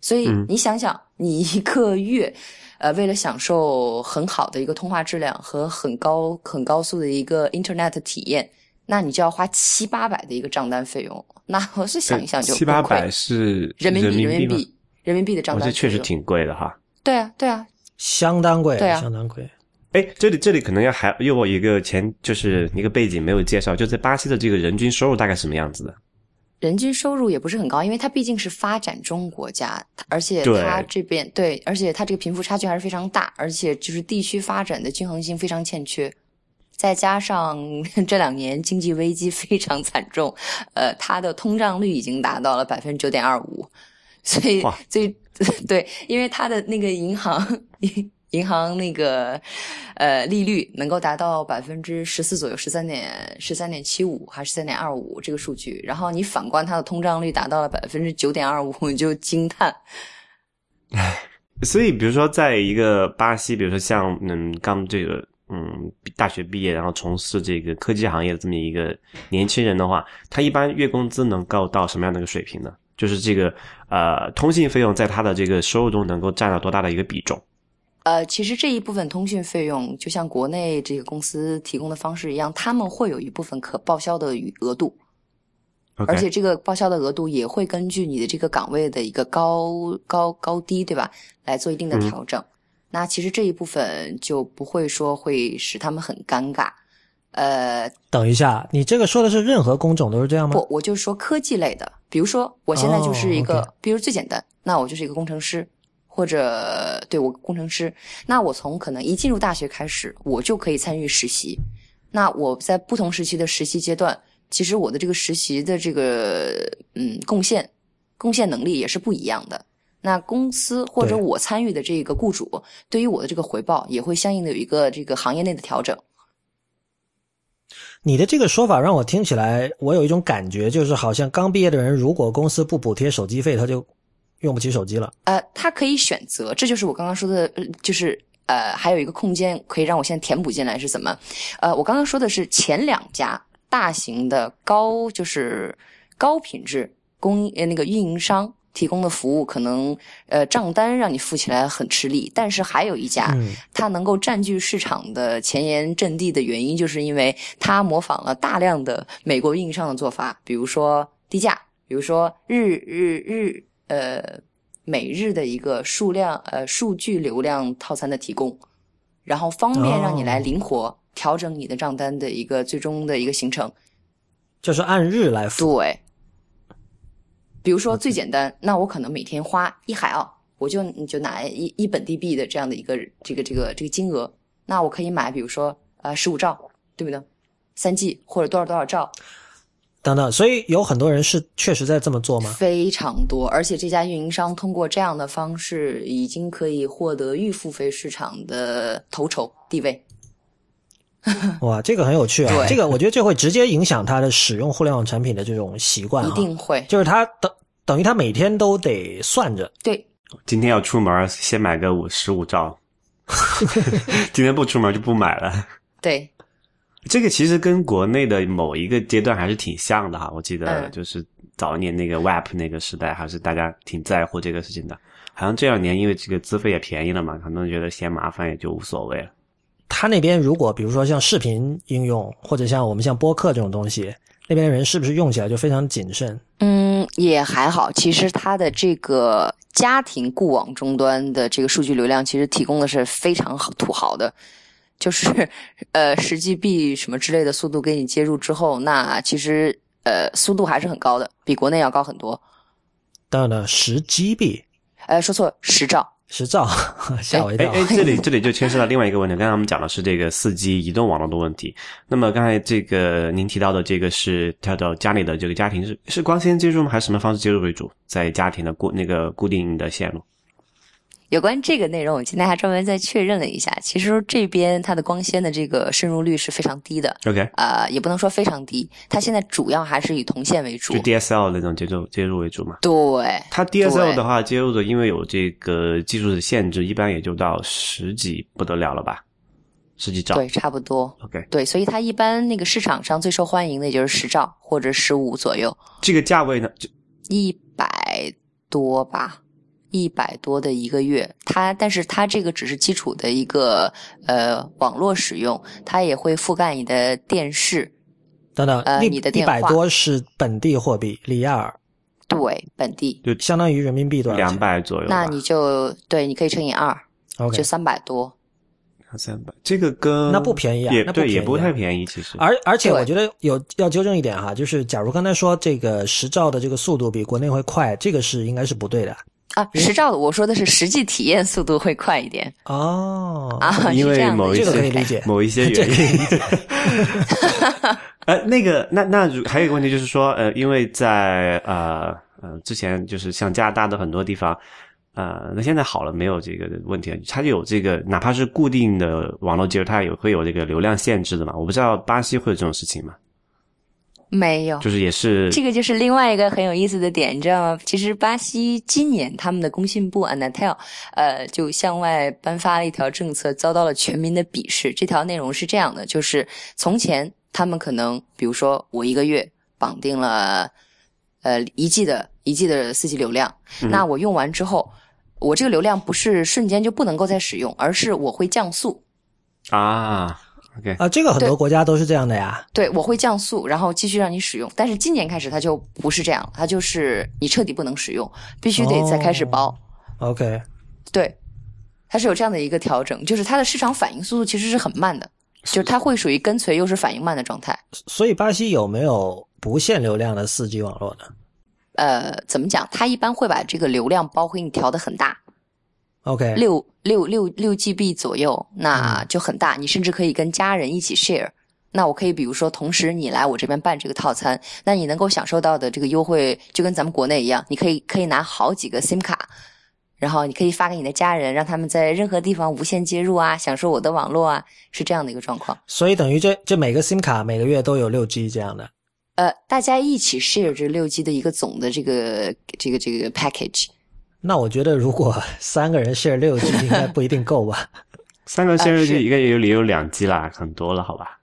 所以嗯你想想，你一个月，呃，为了享受很好的一个通话质量和很高、很高速的一个 Internet 体验，那你就要花七八百的一个账单费用。那我是想一想就七八百是人民币，人民民币，人民币的账哦，单费用。这确实挺贵的哈。对啊，对啊，相当贵，对啊相当贵。哎，这里这里可能要还又有一个前就是一个背景没有介绍，就在巴西的这个人均收入大概什么样子的？人均收入也不是很高，因为它毕竟是发展中国家，而且它这边对，而且它这个贫富差距还是非常大，而且就是地区发展的均衡性非常欠缺。再加上 这两年经济危机非常惨重，呃，它的通胀率已经达到了百分之九点二五，所以哇所以 对，因为它的那个银行银行那个呃利率能够达到百分之十四左右，十三点十三点七五还是三点二五这个数据，然后你反观它的通胀率达到了百分之九点二五，你就惊叹。所以，比如说，在一个巴西，比如说像嗯刚这个嗯大学毕业，然后从事这个科技行业的这么一个年轻人的话，他一般月工资能够到什么样的一个水平呢？就是这个呃通信费用在他的这个收入中能够占到多大的一个比重？呃，其实这一部分通讯费用，就像国内这个公司提供的方式一样，他们会有一部分可报销的余额度。而且这个报销的额度也会根据你的这个岗位的一个高高高低，对吧，来做一定的调整。那其实这一部分就不会说会使他们很尴尬。呃，等一下，你这个说的是任何工种都是这样吗？不，我就是说科技类的，比如说我现在就是一个，比如最简单，那我就是一个工程师，或者对我工程师，那我从可能一进入大学开始，我就可以参与实习。那我在不同时期的实习阶段，其实我的这个实习的这个嗯贡献贡献能力也是不一样的。那公司或者我参与的这个雇主，对于我的这个回报也会相应的有一个这个行业内的调整。你的这个说法让我听起来，我有一种感觉，就是好像刚毕业的人，如果公司不补贴手机费，他就用不起手机了。呃，他可以选择，这就是我刚刚说的，呃就是呃，还有一个空间可以让我现在填补进来是怎么？呃，我刚刚说的是前两家大型的高就是高品质供呃那个运营商提供的服务，可能呃账单让你付起来很吃力，但是还有一家，嗯它能够占据市场的前沿阵地的原因，就是因为它模仿了大量的美国运营商的做法，比如说低价，比如说日日日呃每日的一个数量呃数据流量套餐的提供，然后方便让你来哦灵活调整你的账单的一个最终的一个行程。就是按日来付。对，比如说最简单，那我可能每天花一海澳，我就你就拿一一本地币的这样的一个这个这个这个金额，那我可以买，比如说呃十五兆，对不对？三 G 或者多少多少兆，等等，所以有很多人是确实在这么做吗？非常多，而且这家运营商通过这样的方式，已经可以获得预付费市场的头筹地位。哇，这个很有趣啊！对这个我觉得这会直接影响他的使用互联网产品的这种习惯一啊。定会就是他等等于他每天都得算着。对，今天要出门，先买个五十五兆，今天不出门就不买了。对，这个其实跟国内的某一个阶段还是挺像的哈。我记得嗯就是早年那个 Web 那个时代，还是大家挺在乎这个事情的。好像这两年因为这个资费也便宜了嘛，很多人觉得嫌麻烦也就无所谓了。他那边如果比如说像视频应用，或者像我们像播客这种东西，那边的人是不是用起来就非常谨慎？嗯，也还好。其实它的这个家庭固网终端的这个数据流量，其实提供的是非常好土豪的，就是呃十 GB 什么之类的速度给你接入之后，那其实呃速度还是很高的，比国内要高很多。当然了，十 GB 呃，说错，十兆。十兆，吓我一跳。哎哎，这里 这里就牵涉到另外一个问题。刚才我们讲的是这个四 G 移动网络的问题。那么刚才这个您提到的这个是跳到家里的这个家庭是是光纤接入吗？还是什么方式接入为主？在家庭的固那个固定的线路？有关这个内容，我今天还专门再确认了一下，其实这边它的光纤的这个渗入率是非常低的，OK，呃，也不能说非常低，它现在主要还是以铜线为主就。DSL 那种接入接入为主嘛。对，它 DSL 的话，接入的因为有这个技术的限制，一般也就到十几不得了了吧？十几兆。对，差不多。OK，对，所以它一般那个市场上最受欢迎的也就是十兆或者十五左右，这个价位呢？就一百多吧，一百多的一个月。它，但是它这个只是基础的一个呃网络使用，它也会覆盖你的电视，等等，呃一一你的电话百多是本地货币里亚尔，对，本地就。相当于人民币多少？两百左右。那你就对，你可以乘以二，OK 就。三百多。三百，这个跟那不便宜啊也对，那不便宜啊也不太便宜，其实。而而且我觉得有要纠正一点哈，就是假如刚才说这个十兆的这个速度比国内会快，这个是应该是不对的啊，十兆的，我说的是实际体验速度会快一点哦。啊，因为某一这个可以些理解某一些这个可以原因。呃，那个，那那如还有一个问题就是说，呃，因为在呃呃之前就是像加拿大的很多地方，呃，那现在好了，没有这个问题了，它就有这个哪怕是固定的网络接入，它也会有这个流量限制的嘛？我不知道巴西会有这种事情吗？没有。就是也是这个就是另外一个很有意思的点，你知道吗？其实巴西今年他们的工信部 Anatel，呃，就向外颁发了一条政策，遭到了全民的鄙视。这条内容是这样的，就是从前他们可能，比如说我一个月绑定了呃一 G 的一 G 的四 G 流量，那我用完之后，我这个流量不是瞬间就不能够再使用，而是我会降速。啊，OK，啊，这个很多国家都是这样的呀。对，我会降速，然后继续让你使用。但是今年开始它就不是这样，它就是你彻底不能使用，必须得再开始包。OK，对，它是有这样的一个调整，就是它的市场反应速度其实是很慢的，就是它会属于跟随又是反应慢的状态。所以巴西有没有不限流量的四 G 网络呢呃，怎么讲？它一般会把这个流量包给你调的很大，？OK，六六六六 GB 左右，那就很大。你甚至可以跟家人一起 share。那我可以比如说，同时你来我这边办这个套餐，那你能够享受到的这个优惠，就跟咱们国内一样，你可以可以拿好几个 SIM 卡，然后你可以发给你的家人，让他们在任何地方无线接入啊，享受我的网络啊，是这样的一个状况。所以等于这这每个 SIM 卡每个月都有六 G 这样的。呃，大家一起 share 这六 G 的一个总的这个这个这个 package。那我觉得如果三个人 share 六 G 应该不一定够吧？三个 share 就一个月里有两 G 啦，很多了，好吧？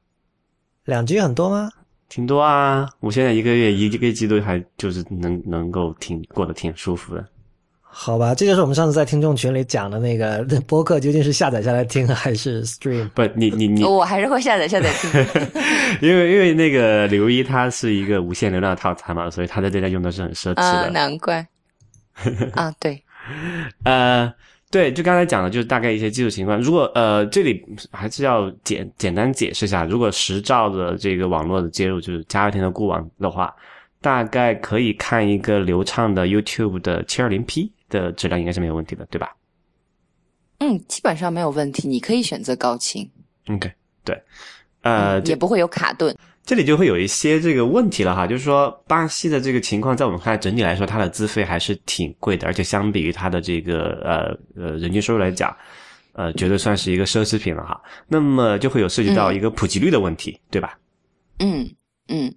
两 G 很多吗？挺多啊！我现在一个月一个季度还就是能能够挺过得挺舒服的。好吧，这就是我们上次在听众群里讲的那个 播客究竟是下载下来听还是 stream？不，你你你，我还是会下载下载听。因为因为那个刘一他是一个无限流量套餐嘛，所以他在这家用的是很奢侈的。啊，难怪。啊，对。呃，对，就刚才讲的，就是大概一些技术情况。如果呃，这里还是要简简单解释一下，如果十兆的这个网络的接入，就是加热天的固网的话，大概可以看一个流畅的 YouTube 的七二零 P。的质量应该是没有问题的，对吧？嗯，基本上没有问题。你可以选择高清。OK，对，呃，也不会有卡顿。这里就会有一些这个问题了哈，就是说巴西的这个情况，在我们看来，整体来说，它的资费还是挺贵的，而且相比于它的这个呃呃人均收入来讲，呃，绝对算是一个奢侈品了哈。那么就会有涉及到一个普及率的问题，对吧？嗯嗯。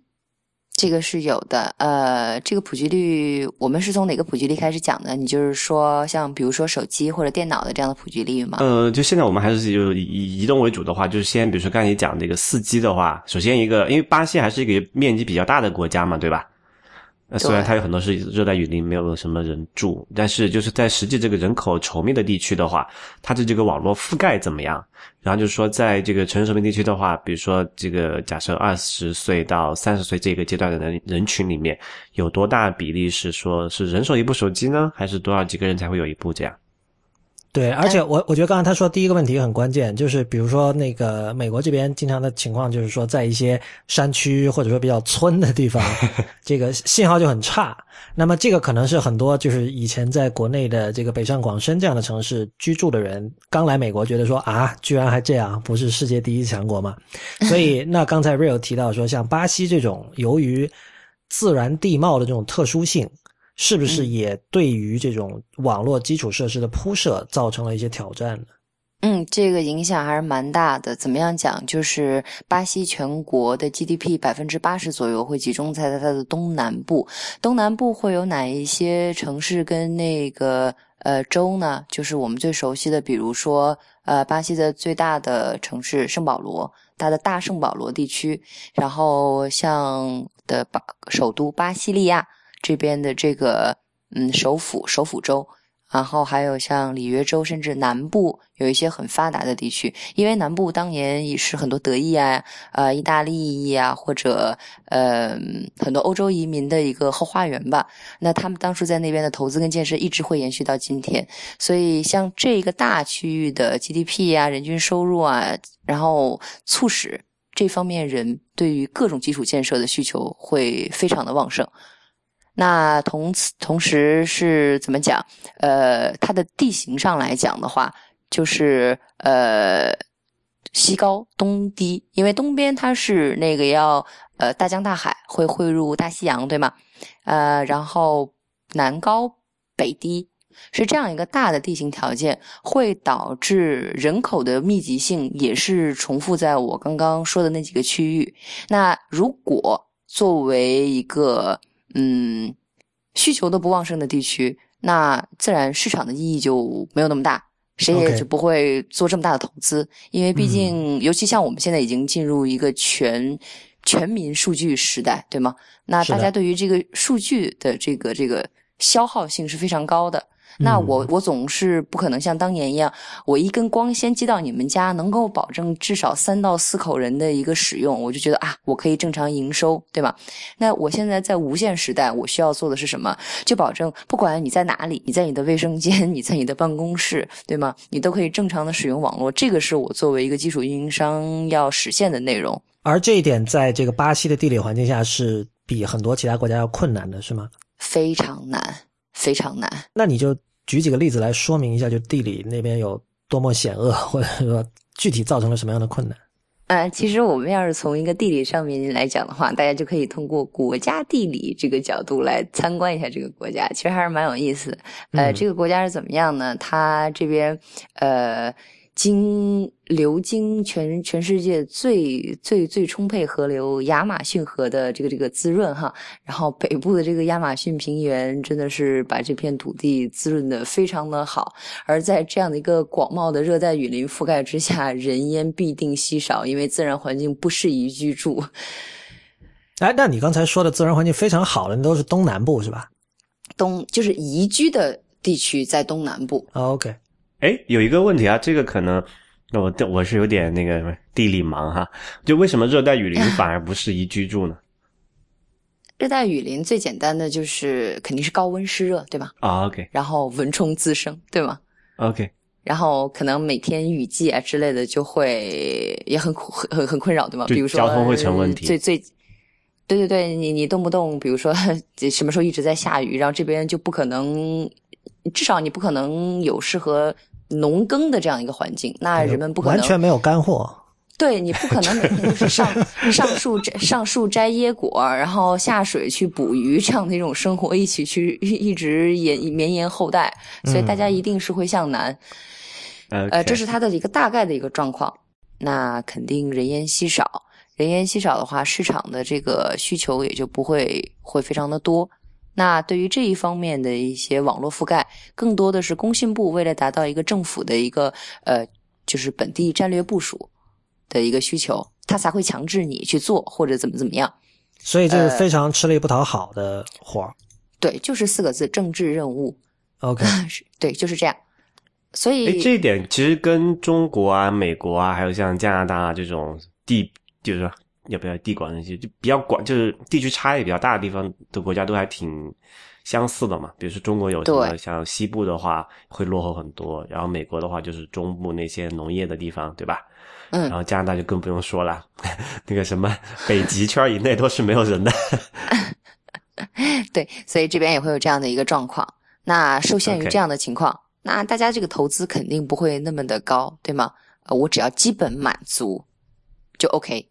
这个是有的，呃，这个普及率，我们是从哪个普及率开始讲的？你就是说，像比如说手机或者电脑的这样的普及率吗？呃，就现在我们还是就以移动为主的话，就是先比如说刚才你讲这个四 G 的话，首先一个，因为巴西还是一个面积比较大的国家嘛，对吧？那虽然它有很多是热带雨林，没有什么人住，但是就是在实际这个人口稠密的地区的话，它的这个网络覆盖怎么样？然后就是说，在这个城市稠密地区的话，比如说这个假设二十岁到三十岁这个阶段的人人群里面，有多大比例是说是人手一部手机呢？还是多少几个人才会有一部这样？对，而且我我觉得刚才他说第一个问题很关键，就是比如说那个美国这边经常的情况，就是说在一些山区或者说比较村的地方，这个信号就很差。那么这个可能是很多就是以前在国内的这个北上广深这样的城市居住的人，刚来美国觉得说啊，居然还这样，不是世界第一强国嘛？所以那刚才 Real 提到说，像巴西这种由于自然地貌的这种特殊性。是不是也对于这种网络基础设施的铺设造成了一些挑战呢？嗯，这个影响还是蛮大的。怎么样讲？就是巴西全国的 GDP 百分之八十左右会集中在它的东南部。东南部会有哪一些城市跟那个呃州呢？就是我们最熟悉的，比如说呃巴西的最大的城市圣保罗，它的大圣保罗地区，然后像的巴首都巴西利亚。这边的这个嗯首府首府州，然后还有像里约州，甚至南部有一些很发达的地区，因为南部当年也是很多德意啊、呃意大利裔啊，或者呃很多欧洲移民的一个后花园吧。那他们当初在那边的投资跟建设一直会延续到今天，所以像这个大区域的 GDP 啊、人均收入啊，然后促使这方面人对于各种基础建设的需求会非常的旺盛。那同此同时是怎么讲？呃，它的地形上来讲的话，就是呃西高东低，因为东边它是那个要呃大江大海会汇入大西洋，对吗？呃，然后南高北低，是这样一个大的地形条件，会导致人口的密集性也是重复在我刚刚说的那几个区域。那如果作为一个嗯，需求都不旺盛的地区，那自然市场的意义就没有那么大，谁也就不会做这么大的投资。因为毕竟，尤其像我们现在已经进入一个全全民数据时代，对吗？那大家对于这个数据的这个这个消耗性是非常高的。那我我总是不可能像当年一样，我一根光纤接到你们家，能够保证至少三到四口人的一个使用，我就觉得啊，我可以正常营收，对吗？那我现在在无线时代，我需要做的是什么？就保证不管你在哪里，你在你的卫生间，你在你的办公室，对吗？你都可以正常的使用网络，这个是我作为一个基础运营商要实现的内容。而这一点，在这个巴西的地理环境下，是比很多其他国家要困难的，是吗？非常难，非常难。那你就。举几个例子来说明一下，就地理那边有多么险恶，或者说具体造成了什么样的困难？呃，其实我们要是从一个地理上面来讲的话，大家就可以通过国家地理这个角度来参观一下这个国家，其实还是蛮有意思的。呃，嗯这个国家是怎么样呢？它这边呃。经流经全全世界最最最充沛河流亚马逊河的这个这个滋润哈，然后北部的这个亚马逊平原真的是把这片土地滋润的非常的好，而在这样的一个广袤的热带雨林覆盖之下，人烟必定稀少，因为自然环境不适宜居住。哎，那你刚才说的自然环境非常好的，那都是东南部是吧、东就是宜居的地区在东南部，哦、？OK，哎，有一个问题啊，这个可能那我我是有点那个地理盲哈，就为什么热带雨林 反而不适宜居住呢？热带雨林最简单的就是肯定是高温湿热，对吧？啊，OK 然后蚊虫滋生，对吗？OK，然后可能每天雨季啊之类的就会也很苦很很很困扰，对吗？就比如说交通会成问题最最，对对对，你你动不动比如说什么时候一直在下雨，然后这边就不可能，至少你不可能有适合农耕的这样一个环境，那人们不可能完全没有干货。对你不可能每天就是上 上树摘上树摘椰果，然后下水去捕鱼这样的一种生活，一起去一一直延绵延后代，所以大家一定是会向南。呃呃，这是它的一个大概的一个状况。那肯定人烟稀少，人烟稀少的话，市场的这个需求也就不会会非常的多。那对于这一方面的一些网络覆盖，更多的是工信部为了达到一个政府的一个呃，就是本地战略部署的一个需求，它才会强制你去做或者怎么怎么样。所以这呃是非常吃力不讨好的活儿。对，就是四个字：政治任务。OK，对，就是这样。所以哎，这一点其实跟中国啊、美国啊，还有像加拿大啊这种地，就是说要不要地广人稀，就比较广，就是地区差异比较大的地方的国家都还挺相似的嘛。比如说中国有什么对像西部的话会落后很多，然后美国的话就是中部那些农业的地方，对吧？嗯然后加拿大就更不用说了，那个什么北极圈以内都是没有人的。对，所以这边也会有这样的一个状况。那受限于这样的情况那大家这个投资肯定不会那么的高，对吗？呃，我只要基本满足就 OK。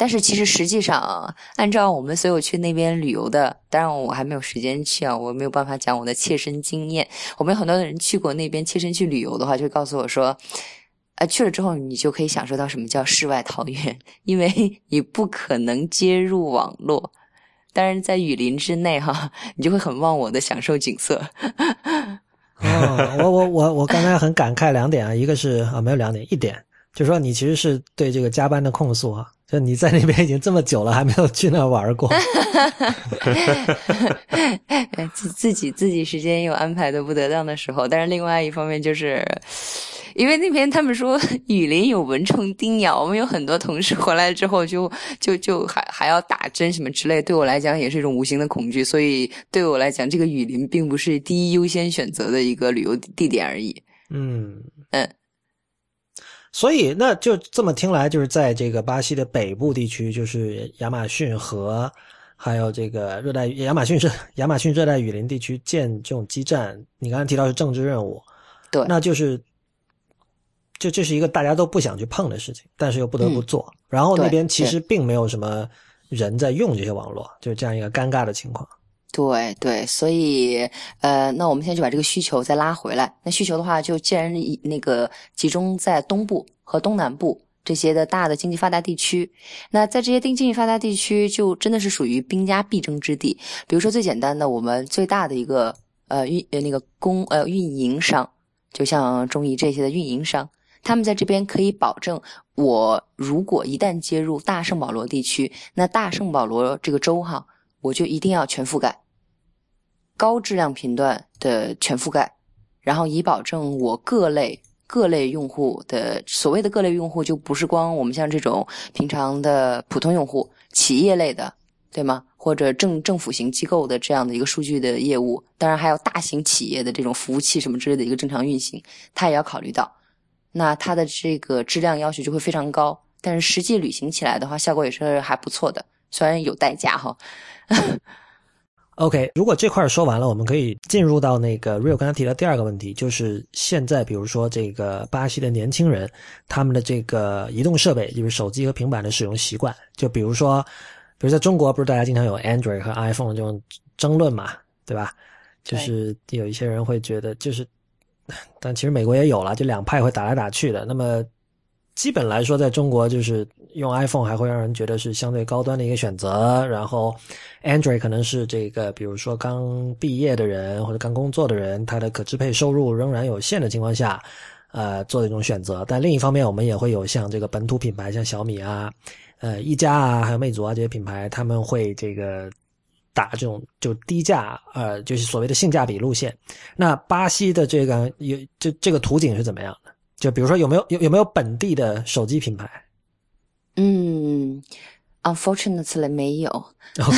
但是其实实际上，按照我们所有去那边旅游的，当然我还没有时间去啊，我没有办法讲我的切身经验。我们有很多的人去过那边，切身去旅游的话，就告诉我说，呃，去了之后你就可以享受到什么叫世外桃源，因为 你不可能接入网络。当然，在雨林之内哈，你就会很忘我的享受景色。哦，我我我我刚才很感慨两点啊，一个是啊没有两点，一点就是说你其实是对这个加班的控诉啊，就你在那边已经这么久了，还没有去那儿玩过。自自己自己时间又安排的不得当的时候，但是另外一方面就是，因为那边他们说雨林有蚊虫叮咬，我们有很多同事回来之后就就就还还要打针什么之类，对我来讲也是一种无形的恐惧，所以对我来讲，这个雨林并不是第一优先选择的一个旅游地点而已。嗯嗯，所以那就这么听来，就是在这个巴西的北部地区，就是亚马逊河，还有这个热带亚马逊是亚马逊热带雨林地区建这种基站，你刚才提到是政治任务，对，那就是。就这是一个大家都不想去碰的事情，但是又不得不做。然后那边其实并没有什么人在用这些网络，就是这样一个尴尬的情况。对对，所以呃，那我们现在就把这个需求再拉回来。那需求的话，就既然那个集中在东部和东南部这些的大的经济发达地区，那在这些经济发达地区，就真的是属于兵家必争之地。比如说最简单的，我们最大的一个呃运呃那个公呃运营商，就像中移这些的运营商。他们在这边可以保证，我如果一旦接入大圣保罗地区，那大圣保罗这个州哈，我就一定要全覆盖，高质量频段的全覆盖，然后以保证我各类各类用户的所谓的各类用户，就不是光我们像这种平常的普通用户，企业类的，对吗？或者政政府型机构的这样的一个数据的业务，当然还有大型企业的这种服务器什么之类的一个正常运行，它也要考虑到。那它的这个质量要求就会非常高，但是实际履行起来的话，效果也是还不错的，虽然有代价哈。OK，如果这块说完了，我们可以进入到那个 Real 刚才提到第二个问题，就是现在比如说这个巴西的年轻人，他们的这个移动设备，就是手机和平板的使用习惯，就比如说，比如在中国，不是大家经常有 Android 和 iPhone 这种争论嘛，对吧？就是有一些人会觉得，就是，但其实美国也有了，就两派会打来打去的。那么基本来说，在中国就是用 iPhone 还会让人觉得是相对高端的一个选择，然后 Android 可能是这个，比如说刚毕业的人或者刚工作的人，他的可支配收入仍然有限的情况下，呃，做的一种选择。但另一方面，我们也会有像这个本土品牌，像小米啊、呃一加啊，还有魅族啊这些品牌，他们会这个。打这种就低价，呃，就是所谓的性价比路线。那巴西的这个有这这个图景是怎么样的？就比如说有没有有有没有本地的手机品牌？嗯，unfortunately 没有。OK，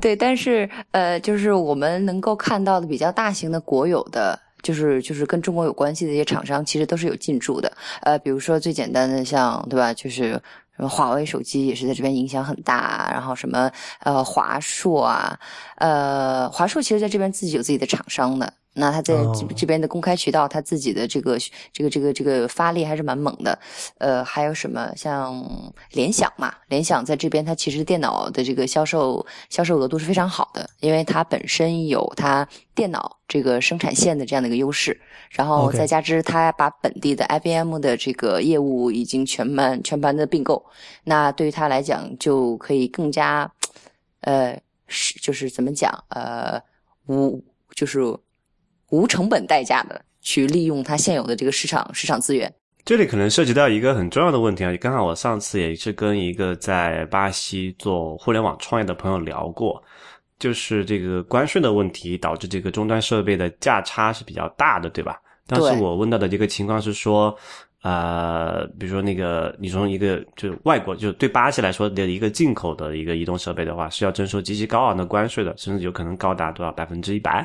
对，但是呃，就是我们能够看到的比较大型的国有的，就是就是跟中国有关系的一些厂商，其实都是有进驻的。呃，比如说最简单的，像对吧，就是。什么华为手机也是在这边影响很大，然后什么呃华硕啊，呃华硕其实在这边自己有自己的厂商的。那他在这这边的公开渠道，他自己的这个这个这个这个发力还是蛮猛的。呃，还有什么像联想嘛？联想在这边，它其实电脑的这个销售销售额度是非常好的，因为它本身有它电脑这个生产线的这样的一个优势，然后再加之它把本地的 IBM 的这个业务已经全盘全盘的并购，那对于它来讲就可以更加，呃，是就是怎么讲？呃，无就是。无成本代价的去利用它现有的这个市场市场资源，这里可能涉及到一个很重要的问题啊！刚好我上次也是跟一个在巴西做互联网创业的朋友聊过，就是这个关税的问题导致这个终端设备的价差是比较大的，对吧？当时我问到的这个情况是说，呃，比如说那个你从一个就是外国就对巴西来说的一个进口的一个移动设备的话，是要征收极其高昂的关税的，甚至有可能高达多少百分之一百。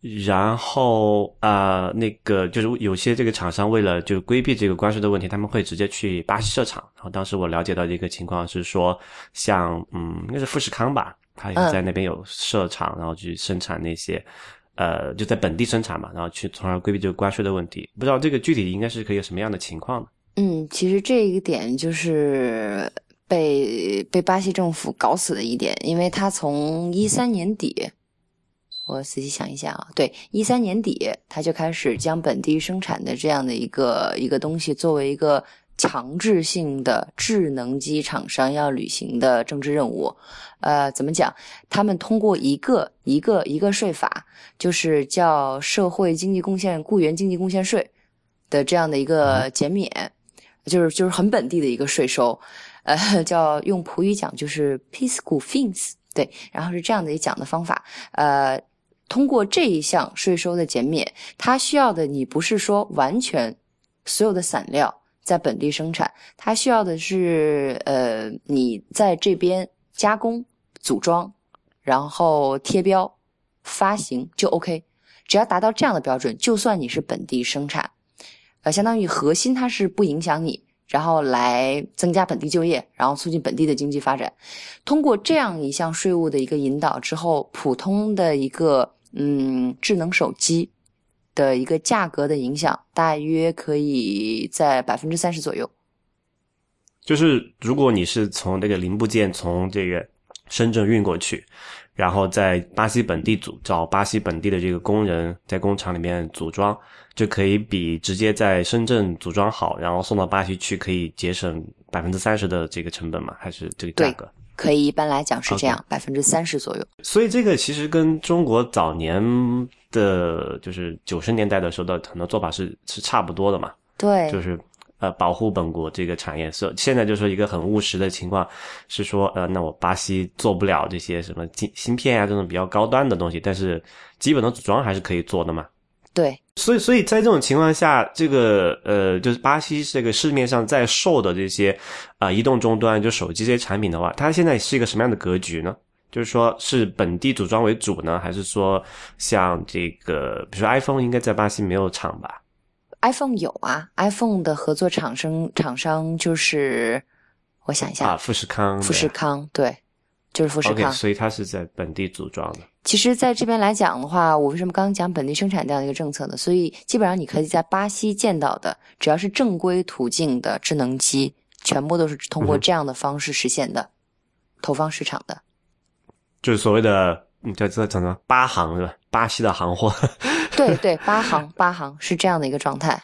然后啊，那个就是有些这个厂商为了就规避这个关税的问题，他们会直接去巴西设厂。然后当时我了解到的一个情况是说，像嗯，应该是富士康吧，他也在那边有设厂，然后去生产那些呃，就在本地生产嘛，然后去从而规避这个关税的问题。不知道这个具体应该是可以有什么样的情况？嗯，其实这一点就是被被巴西政府搞死的一点，因为他从一三年底。我仔细想一想啊，对，一三年底他就开始将本地生产的这样的一个一个东西作为一个强制性的智能机厂商要履行的政治任务。呃，怎么讲？他们通过一个一个一个税法，就是叫社会经济贡献雇员经济贡献税的这样的一个减免，就是就是很本地的一个税收。呃，叫用葡语讲就是 “piscofins”，对，然后是这样的一讲的方法，呃。通过这一项税收的减免，它需要的你不是说完全所有的散料在本地生产，它需要的是呃你在这边加工、组装，然后贴标、发行就 OK。只要达到这样的标准，就算你是本地生产，呃，相当于核心它是不影响你。然后来增加本地就业，然后促进本地的经济发展。通过这样一项税务的一个引导之后，普通的一个嗯智能手机的一个价格的影响，大约可以在百分之三十左右。就是如果你是从这个零部件从这个深圳运过去，然后在巴西本地组，找巴西本地的这个工人在工厂里面组装。就可以比直接在深圳组装好，然后送到巴西去，可以节省百分之三十的这个成本嘛？还是这个价格？可以，一般来讲是这样，百分之三十左右。所以这个其实跟中国早年的，就是九十年代的时候的很多做法是是差不多的嘛？对，就是呃保护本国这个产业。是现在就是一个很务实的情况，是说呃，那我巴西做不了这些什么芯芯片啊这种比较高端的东西，但是基本的组装还是可以做的嘛？对，所以，所以在这种情况下，这个呃，就是巴西这个市面上在售的这些啊移动终端，就手机这些产品的话，它现在是一个什么样的格局呢？就是说是本地组装为主呢，还是说像这个，比如说 iPhone 应该在巴西没有厂吧？iPhone 有啊，iPhone 的合作厂商厂商就是，我想一下啊，富士康，富士康对。就是富士康。所以它是在本地组装的。其实，在这边来讲的话，我为什么刚刚讲本地生产这样的一个政策呢？所以基本上你可以在巴西见到的，只要是正规途径的智能机，全部都是通过这样的方式实现的，投放市场的。就是所谓的，你，叫这叫什么八行是吧？巴西的行货。对对，八行八行是这样的一个状态。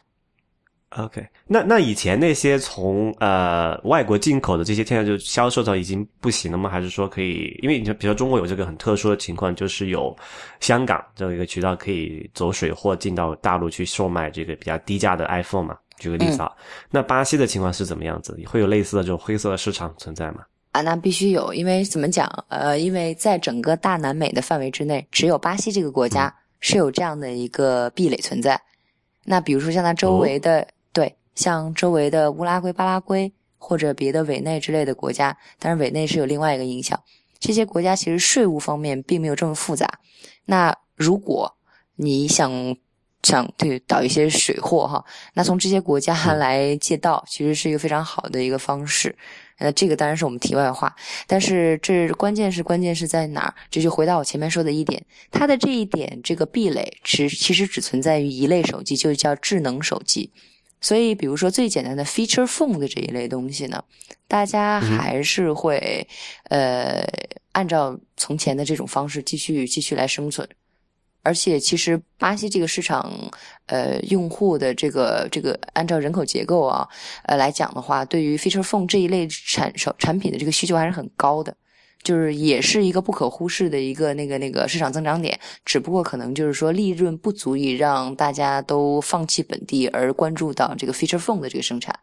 OK，那那以前那些从呃外国进口的这些，现在就销售到已经不行了吗？还是说可以？因为你说，比如说中国有这个很特殊的情况，就是有香港这样一个渠道可以走水货进到大陆去售卖这个比较低价的 iPhone 嘛？举个例子啊，那巴西的情况是怎么样子？会有类似的这种灰色的市场存在吗？啊，那必须有，因为怎么讲？呃，因为在整个大南美的范围之内，只有巴西这个国家是有这样的一个壁垒存在。那比如说像它周围的，对，像周围的乌拉圭、巴拉圭或者别的委内之类的国家，当然委内是有另外一个影响。这些国家其实税务方面并没有这么复杂。那如果你想想对倒一些水货哈，那从这些国家来借道，其实是一个非常好的一个方式。呃，这个当然是我们题外话，但是这关键是关键是在哪儿？这就回到我前面说的一点，它的这一点这个壁垒，只其实只存在于一类手机，就叫智能手机。所以，比如说最简单的 feature phone 的这一类东西呢，大家还是会、呃按照从前的这种方式继续继续来生存。而且，其实巴西这个市场，呃，用户的这个这个按照人口结构啊，呃来讲的话，对于 feature phone 这一类产手产品的这个需求还是很高的，就是也是一个不可忽视的一个那个那个市场增长点。只不过可能就是说利润不足以让大家都放弃本地而关注到这个 feature phone 的这个生产。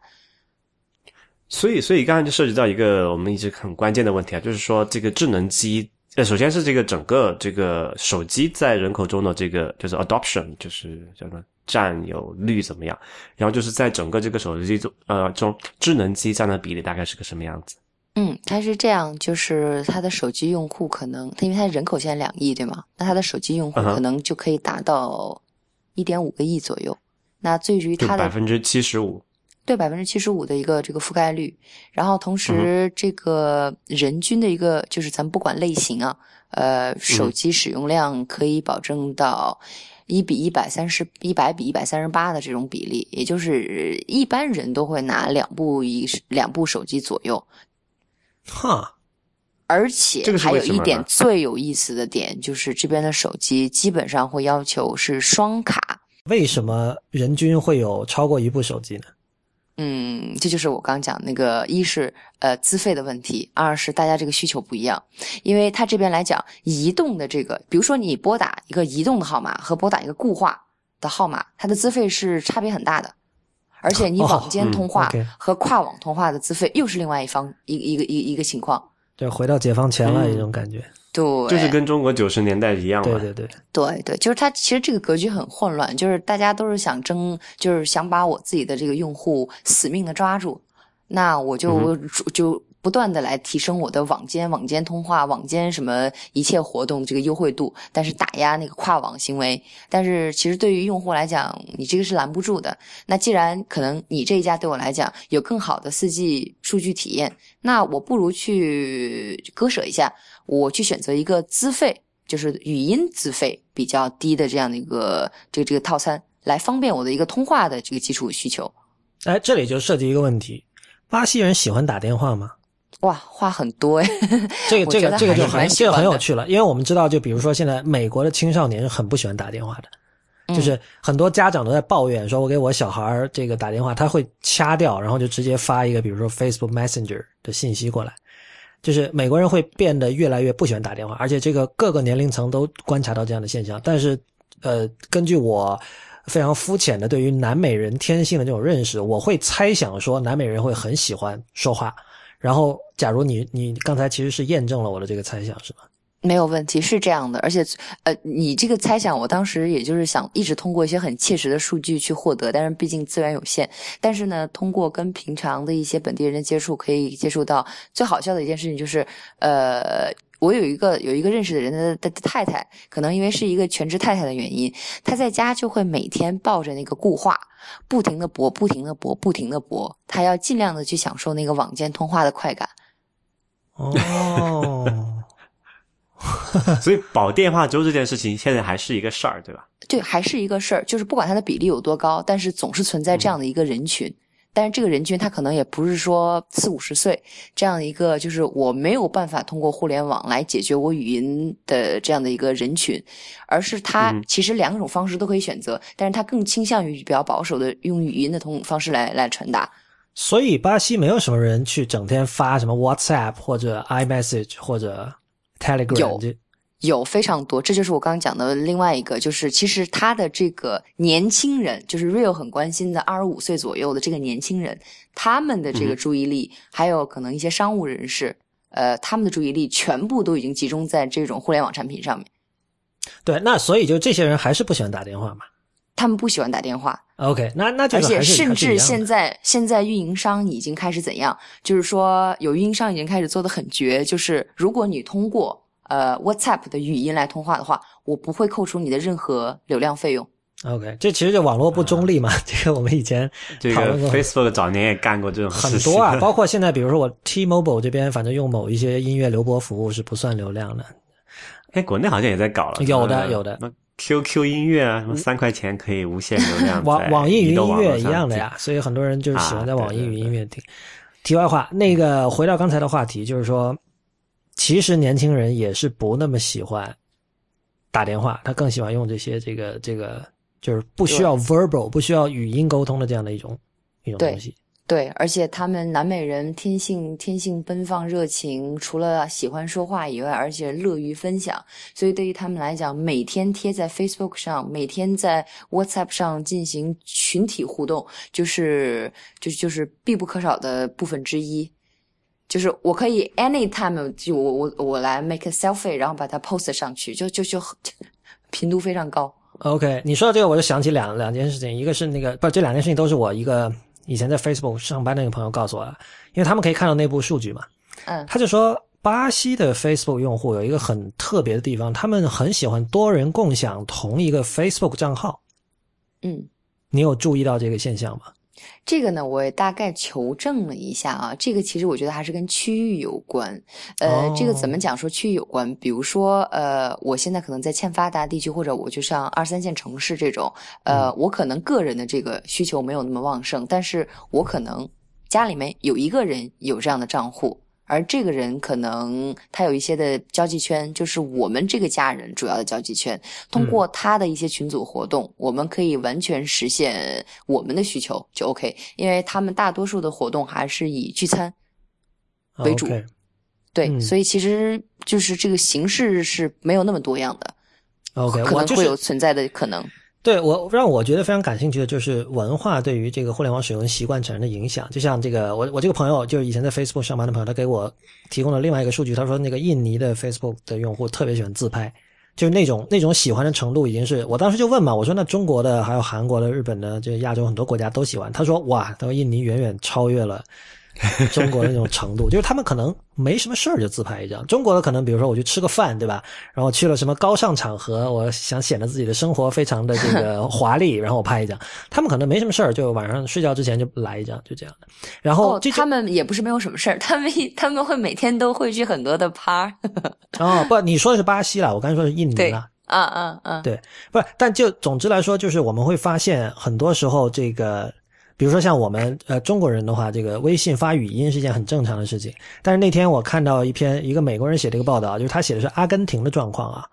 所以，所以刚才就涉及到一个我们一直很关键的问题啊，就是说这个智能机，呃，首先是这个整个这个手机在人口中的这个就是 adoption，就是叫什么占有率怎么样？然后就是在整个这个手机中，呃，中智能机占的比例大概是个什么样子？嗯，它是这样，就是它的手机用户可能，它因为它人口现在两亿，对吗？那它的手机用户可能就可以达到一点五个亿左右。那至于就它的百分之七十五。对百分之七十五的一个这个覆盖率，然后同嗯时这个人均的一个就是咱们不管类型啊，呃，手嗯机使用量可以保证到一比一百三十一百比一百三十八的这种比例，也就是一般人都会拿两部一两部手机左右，哈，而且还有一点最有意思的点就是这边的手机基本上会要求是双卡。为什么人均会有超过一部手机呢？嗯，这就是我刚讲那个，一是呃资费的问题，二是大家这个需求不一样。因为它这边来讲，移动的这个，比如说你拨打一个移动的号码和拨打一个固话的号码，它的资费是差别很大的。而且你哦网间通话和跨网通话的资费又是另外一方一个一个一个一个情况。对，回到解放前了，嗯一种感觉。对，就是跟中国九十年代一样嘛。对对对，对对，就是它其实这个格局很混乱，就是大家都是想争，就是想把我自己的这个用户死命的抓住，那我就、嗯就不断的来提升我的网间、网间通话、网间什么一切活动这个优惠度，但是打压那个跨网行为。但是其实对于用户来讲，你这个是拦不住的。那既然可能你这一家对我来讲有更好的四 G 数据体验，那我不如去割舍一下，我去选择一个资费，就是语音资费比较低的这样的一个这个这个套餐，来方便我的一个通话的这个基础需求。哎，这里就涉及一个问题：巴西人喜欢打电话吗？哇，话很多哎，这个这个这个就很这个很有趣了，因为我们知道，就比如说现在美国的青少年是很不喜欢打电话的，嗯就是很多家长都在抱怨说，我给我小孩儿这个打电话，他会掐掉，然后就直接发一个比如说 Facebook Messenger 的信息过来。就是美国人会变得越来越不喜欢打电话，而且这个各个年龄层都观察到这样的现象。但是，呃，根据我非常肤浅的对于南美人天性的这种认识，我会猜想说南美人会很喜欢说话。然后，假如你你刚才其实是验证了我的这个猜想，是吧？没有问题，是这样的，而且，呃，你这个猜想，我当时也就是想一直通过一些很切实的数据去获得，但是毕竟资源有限。但是呢，通过跟平常的一些本地人的接触，可以接触到最好笑的一件事情就是，呃，我有一个有一个认识的人的的太太，可能因为是一个全职太太的原因，她在家就会每天抱着那个固话，不停的拨，不停的拨，不停的拨，她要尽量的去享受那个网间通话的快感。哦，所以保电话粥这件事情现在还是一个事儿，对吧？对，还是一个事儿，就是不管它的比例有多高，但是总是存在这样的一个人群。但是这个人群他可能也不是说四五十岁这样的一个，就是我没有办法通过互联网来解决我语音的这样的一个人群，而是他其实两种方式都可以选择，但是他更倾向于比较保守的用语音的通方式来来传达。所以巴西没有什么人去整天发什么 WhatsApp 或者 iMessage 或者 Telegram 有非常多，这就是我刚刚讲的另外一个，就是其实他的这个年轻人，就是 Real 很关心的二十五岁左右的这个年轻人，他们的这个注意力，还有可能一些商务人士，呃，他们的注意力全部都已经集中在这种互联网产品上面。对，那所以就这些人还是不喜欢打电话嘛他们不喜欢打电话，？OK，那那就而且是甚至现在现在运营商已经开始怎样？就是说有运营商已经开始做的很绝，就是如果你通过呃 WhatsApp 的语音来通话的话，我不会扣除你的任何流量费用。OK，这其实就网络不中立嘛。这个我们以前这个 Facebook 早年也干过这种事情很多啊，包括现在，比如说我 T-Mobile 这边，反正用某一些音乐流播服务是不算流量的。哎，国内好像也在搞了，有的有的什么 QQ 音乐啊，什么三块钱可以无限流量 网网易云音乐一样的呀，所以很多人就是喜欢在网易云音乐听。题外话，那个回到刚才的话题，就是说，其实年轻人也是不那么喜欢打电话，他更喜欢用这些这个这个，就是不需要 verbal 不需要语音沟通的这样的一种一种东西。对，而且他们南美人天性天性奔放热情，除了喜欢说话以外，而且乐于分享，所以对于他们来讲，每天贴在 Facebook 上，每天在 WhatsApp 上进行群体互动，就是就就是必不可少的部分之一。就是我可以 anytime 就我我我来 make a selfie，然后把它 post 上去，就就就频度非常高。OK，你说到这个，我就想起两两件事情，一个是那个不，这两件事情都是我一个以前在 Facebook 上班的那个朋友告诉我的，因为他们可以看到内部数据嘛。嗯他就说，巴西的 Facebook 用户有一个很特别的地方，他们很喜欢多人共享同一个 Facebook 账号。嗯。你有注意到这个现象吗？这个呢，我也大概求证了一下啊，这个其实我觉得还是跟区域有关。呃，哦这个怎么讲说区域有关？比如说，呃，我现在可能在欠发达地区，或者我就像二三线城市这种，呃，我可能个人的这个需求没有那么旺盛，但是我可能家里面有一个人有这样的账户。而这个人可能他有一些的交际圈，就是我们这个家人主要的交际圈。通过他的一些群组活动，我们可以完全实现我们的需求，就 OK。因为他们大多数的活动还是以聚餐为主对，嗯所以其实就是这个形式是没有那么多样的 OK，可能会有存在的可能。对我让我觉得非常感兴趣的就是文化对于这个互联网使用习惯产生的影响。就像这个，我我这个朋友就是以前在 Facebook 上班的朋友，他给我提供了另外一个数据，他说那个印尼的 Facebook 的用户特别喜欢自拍，就是那种那种喜欢的程度已经是我当时就问嘛，我说那中国的还有韩国的、日本的，就亚洲很多国家都喜欢。他说哇，他说印尼远远超越了。中国的那种程度，就是他们可能没什么事儿就自拍一张。中国的可能，比如说我去吃个饭，对吧？然后去了什么高尚场合，我想显得自己的生活非常的这个华丽，然后我拍一张。他们可能没什么事儿，就晚上睡觉之前就来一张，就这样的。然后哦，他们也不是没有什么事儿，他们他们会每天都会去很多的趴。哦不，你说的是巴西啦，我刚才说的是印尼对啦。啊啊啊！对，不是，但就总之来说，就是我们会发现，很多时候这个，比如说像我们呃中国人的话，这个微信发语音是一件很正常的事情。但是那天我看到一篇一个美国人写的一个报道，就是他写的是阿根廷的状况啊，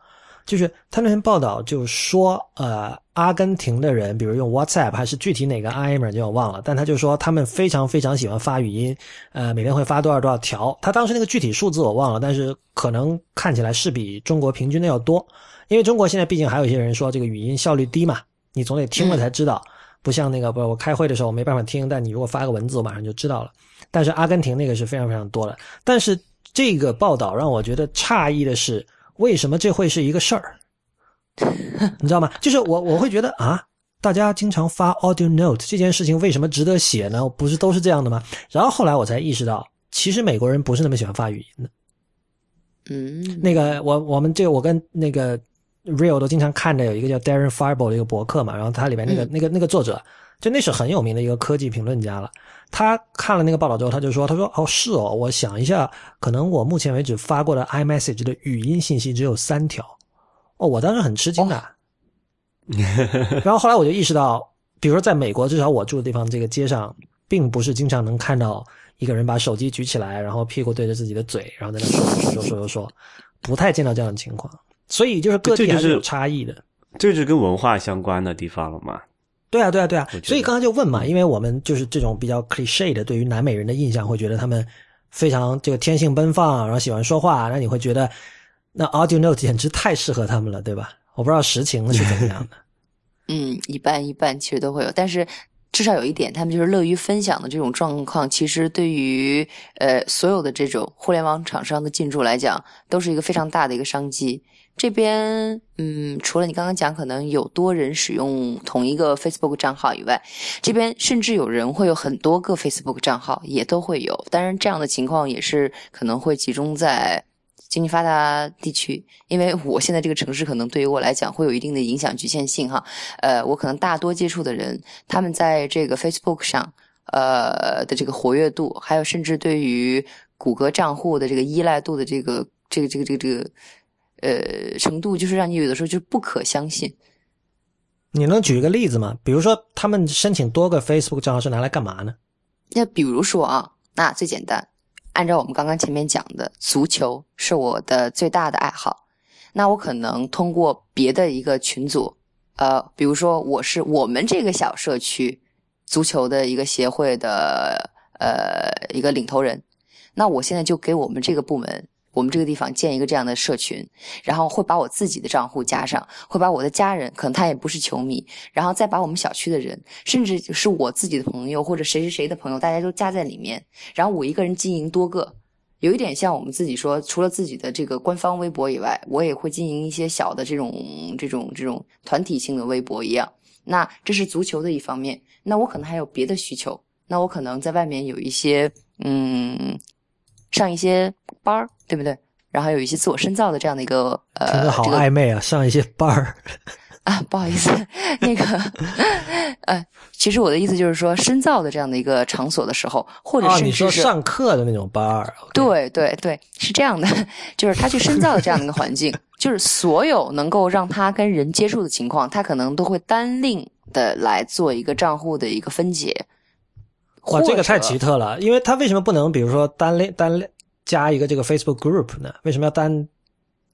就是他那篇报道就说，呃，阿根廷的人，比如用 WhatsApp 还是具体哪个 IM 就我忘了，但他就说他们非常非常喜欢发语音，呃，每天会发多少多少条。他当时那个具体数字我忘了，但是可能看起来是比中国平均的要多。因为中国现在毕竟还有一些人说这个语音效率低嘛，你总得听了才知道，不像那个不，我开会的时候我没办法听，但你如果发个文字，我马上就知道了。但是阿根廷那个是非常非常多的。但是这个报道让我觉得诧异的是，为什么这会是一个事儿？你知道吗？就是我我会觉得啊，大家经常发 audio note 这件事情为什么值得写呢？不是都是这样的吗？然后后来我才意识到，其实美国人不是那么喜欢发语音的。嗯，那个我我们这个我跟那个 real 都经常看的有一个叫 Darren Fireball 的一个博客嘛，然后他里面那个、嗯那个那个作者，就那是很有名的一个科技评论家了。他看了那个报道之后，他就说：“他说哦是哦，我想一下，可能我目前为止发过的 iMessage 的语音信息只有三条。哦，我当时很吃惊的。然后后来我就意识到，比如说在美国，至少我住的地方，这个街上并不是经常能看到一个人把手机举起来，然后屁股对着自己的嘴，然后在那说说说说说说，不太见到这样的情况。所以就是各这就地还是有差异的。这就是跟文化相关的地方了嘛。对啊，对啊，对啊所以刚刚就问嘛，因为我们就是这种比较 cliche 的对于南美人的印象，会觉得他们非常这个天性奔放，然后喜欢说话，那你会觉得那 audio note 简直太适合他们了，对吧？我不知道实情是怎么样的。嗯，一半一半其实都会有，但是至少有一点，他们就是乐于分享的这种状况，其实对于呃所有的这种互联网厂商的进驻来讲，都是一个非常大的一个商机。这边，嗯，除了你刚刚讲可能有多人使用同一个 Facebook 账号以外，这边甚至有人会有很多个 Facebook 账号，也都会有。当然，这样的情况也是可能会集中在经济发达地区，因为我现在这个城市可能对于我来讲会有一定的影响局限性哈。呃，我可能大多接触的人，他们在这个 Facebook 上，呃的这个活跃度，还有甚至对于谷歌账户的这个依赖度的这个这个这个这个这个呃程度，就是让你有的时候就不可相信。你能举一个例子吗？比如说他们申请多个 Facebook 账号是拿来干嘛呢？那比如说啊，那最简单，按照我们刚刚前面讲的，足球是我的最大的爱好。那我可能通过别的一个群组，呃，比如说我是我们这个小社区足球的一个协会的呃一个领头人，那我现在就给我们这个部门。我们这个地方建一个这样的社群，然后会把我自己的账户加上，会把我的家人，可能他也不是球迷，然后再把我们小区的人，甚至是我自己的朋友或者谁谁谁的朋友，大家都加在里面，然后我一个人经营多个，有一点像我们自己说，除了自己的这个官方微博以外，我也会经营一些小的这种这种这种团体性的微博一样。那这是足球的一方面，那我可能还有别的需求，那我可能在外面有一些嗯。上一些班儿，对不对？然后有一些自我深造的这样的一个呃，听着好这个暧昧啊！上一些班儿，啊，不好意思，那个 呃，其实我的意思就是说，深造的这样的一个场所的时候，或者哦，甚至是、你说上课的那种班儿，对对对，是这样的，就是他去深造的这样的一个环境，就是所有能够让他跟人接触的情况，他可能都会单另的来做一个账户的一个分解。哇，这个太奇特了，因为他为什么不能比如说单列单列加一个这个 Facebook group 呢？为什么要单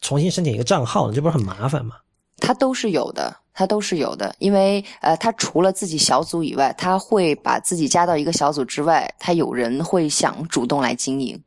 重新申请一个账号呢？这不是很麻烦吗？它都是有的，它都是有的，因为呃，他除了自己小组以外，他会把自己加到一个小组之外，他有人会想主动来经营。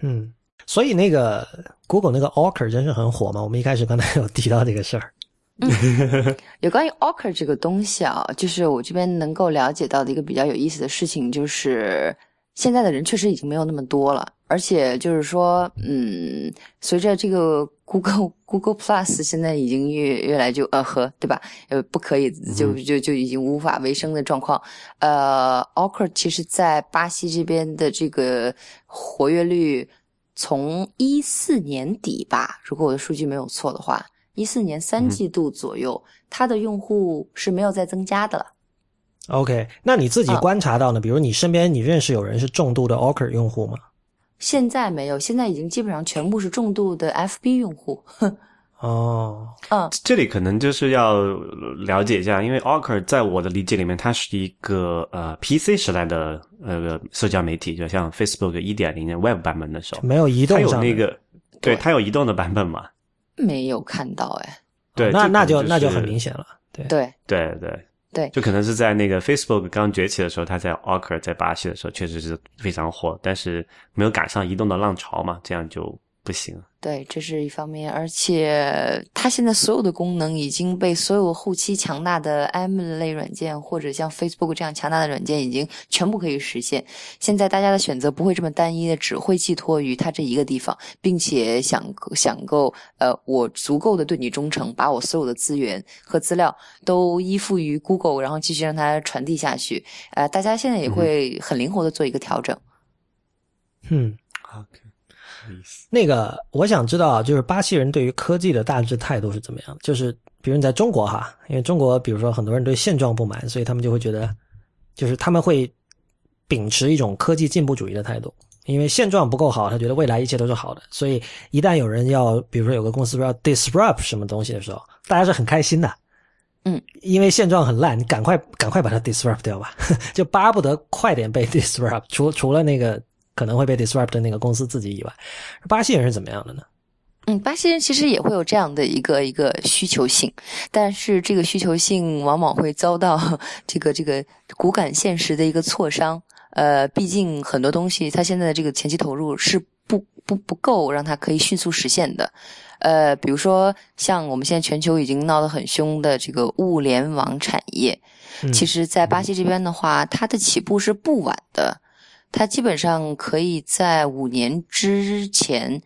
嗯，所以那个 Google 那个 Orker 真是很火嘛。我们一开始刚才有提到这个事儿。有关于 Orker 这个东西啊，就是我这边能够了解到的一个比较有意思的事情，就是现在的人确实已经没有那么多了，而且就是说，嗯，随着这个 Google Google Plus 现在已经越越来就呃呵对吧？呃，不可以就就就已经无法为生的状况。呃，Orker 其实在巴西这边的这个活跃率，从一四年底吧，如果我的数据没有错的话。一四年三季度左右，它的用户是没有再增加的了。OK，那你自己啊观察到呢？比如你身边你认识有人是重度的 Orker 用户吗？现在没有，现在已经基本上全部是重度的 FB 用户。哦，嗯，这里可能就是要了解一下，因为 Ocker 在我的理解里面，它是一个呃 PC 时代的呃社交媒体，就像 Facebook 一点零的 Web 版本的时候，没有移动上的有那个，对，对它有移动的版本嘛？没有看到哎。对，那那就那就很明显了。对，对对对对就可能是在那个 Facebook 刚崛起的时候，它在 Ocker 在巴西的时候确实是非常火，但是没有赶上移动的浪潮嘛，这样就不行。对，这是一方面，而且它现在所有的功能已经被所有后期强大的 M 类软件或者像 Facebook 这样强大的软件已经全部可以实现。现在大家的选择不会这么单一的，只会寄托于它这一个地方，并且想想够呃，我足够的对你忠诚，把我所有的资源和资料都依附于 Google，然后继续让它传递下去。呃，大家现在也会很灵活的做一个调整。嗯。思？那个我想知道啊，就是巴西人对于科技的大致态度是怎么样的？就是比如你在中国哈，因为中国比如说很多人对现状不满，所以他们就会觉得，就是他们会秉持一种科技进步主义的态度。因为现状不够好，他觉得未来一切都是好的，所以一旦有人要，比如说有个公司说要 disrupt 什么东西的时候，大家是很开心的，嗯，因为现状很烂，你赶快赶快把它 disrupt 掉吧，就巴不得快点被 disrupt。除除了那个可能会被 disrupt 的那个公司自己以外，巴西人是怎么样的呢？嗯，巴西人其实也会有这样的一个一个需求性，但是这个需求性往往会遭到这个这个骨感现实的一个挫伤。呃，毕竟很多东西，它现在的这个前期投入是不不不够让它可以迅速实现的。呃，比如说像我们现在全球已经闹得很凶的这个物联网产业，其实，在巴西这边的话，它的起步是不晚的。它基本上可以在五年之前，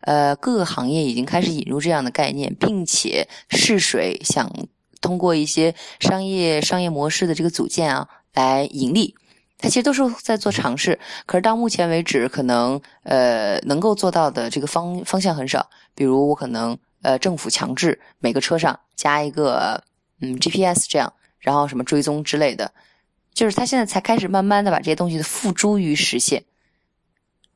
呃，各个行业已经开始引入这样的概念，并且试水，想通过一些商业商业模式的这个组建啊，来盈利。它其实都是在做尝试，可是到目前为止，可能呃能够做到的这个方方向很少。比如我可能呃政府强制每个车上加一个嗯 GPS 这样，然后什么追踪之类的，就是他现在才开始慢慢的把这些东西付诸于实现。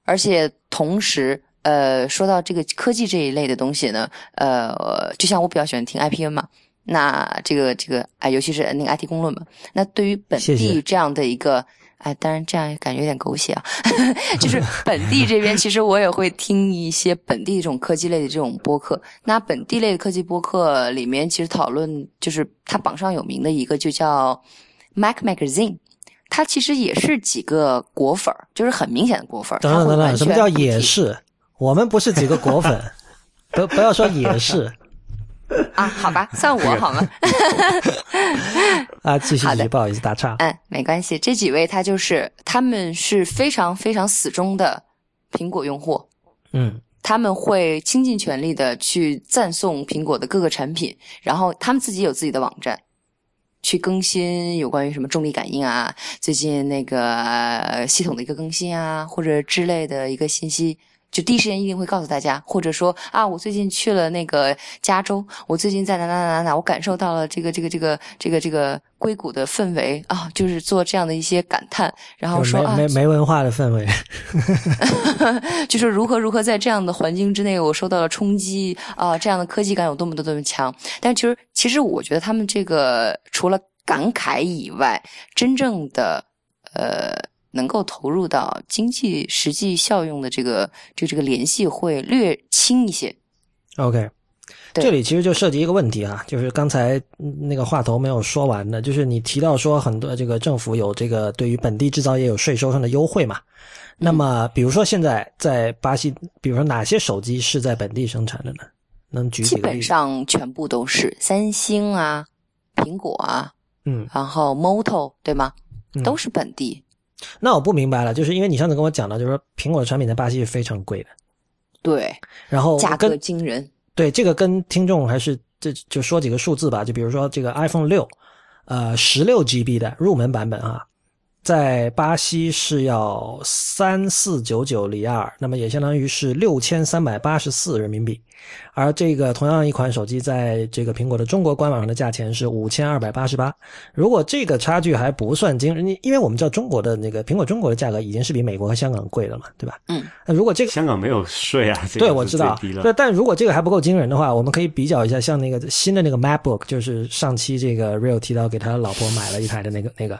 而且同时，呃，说到这个科技这一类的东西呢，呃，就像我比较喜欢听 IPN 嘛，那这个这个啊，尤其是那个 IT 公论嘛，那对于本地这样的一个。哎，当然这样感觉有点狗血啊，就是本地这边，其实我也会听一些本地这种科技类的这种播客。那本地类的科技播客里面，其实讨论就是它榜上有名的一个，就叫 Mac Magazine，它其实也是几个果粉儿，就是很明显的果粉儿。等等等等，什么叫也是？我们不是几个果粉，不不要说也是。啊，好吧，算我好吗？啊，继续继续，不好意思打岔。嗯，没关系。这几位他就是他们是非常非常死忠的苹果用户，嗯，他们会倾尽全力的去赞颂苹果的各个产品，然后他们自己有自己的网站，去更新有关于什么重力感应啊，最近那个系统的一个更新啊，或者之类的一个信息。就第一时间一定会告诉大家，或者说啊，我最近去了那个加州，我最近在哪哪哪哪哪，我感受到了这个这个这个这个这个硅谷的氛围啊，就是做这样的一些感叹，然后说啊，没没文化的氛围 就是如何如何在这样的环境之内，我受到了冲击啊，这样的科技感有多么多多么强。但其实其实我觉得他们这个除了感慨以外，真正的呃。能够投入到经济实际效用的这个就这个联系会略轻一些。OK，这里其实就涉及一个问题啊，就是刚才那个话头没有说完的，就是你提到说很多这个政府有这个对于本地制造业有税收上的优惠嘛？那么比如说现在在巴西，比如说哪些手机是在本地生产的呢？能举基本上全部都是三星啊、苹果啊，嗯，然后 Moto 对吗？都是本地。那我不明白了，就是因为你上次跟我讲的，就是说苹果的产品在巴西是非常贵的，对，然后价格惊人。对，这个跟听众还是这就说几个数字吧，就比如说这个 iPhone 六，呃，十六 GB 的入门版本啊。在巴西是要三四九九里亚尔，那么也相当于是六千三百八十四人民币。而这个同样一款手机，在这个苹果的中国官网上的价钱是五千二百八十八。如果这个差距还不算惊人，因为我们知道中国的那个苹果中国的价格已经是比美国和香港贵了嘛，对吧？嗯。那如果这个香港没有税啊？对，我知道。对，但如果这个还不够惊人的话，我们可以比较一下，像那个新的那个 MacBook，就是上期这个 Real 提到给他老婆买了一台的那个那个。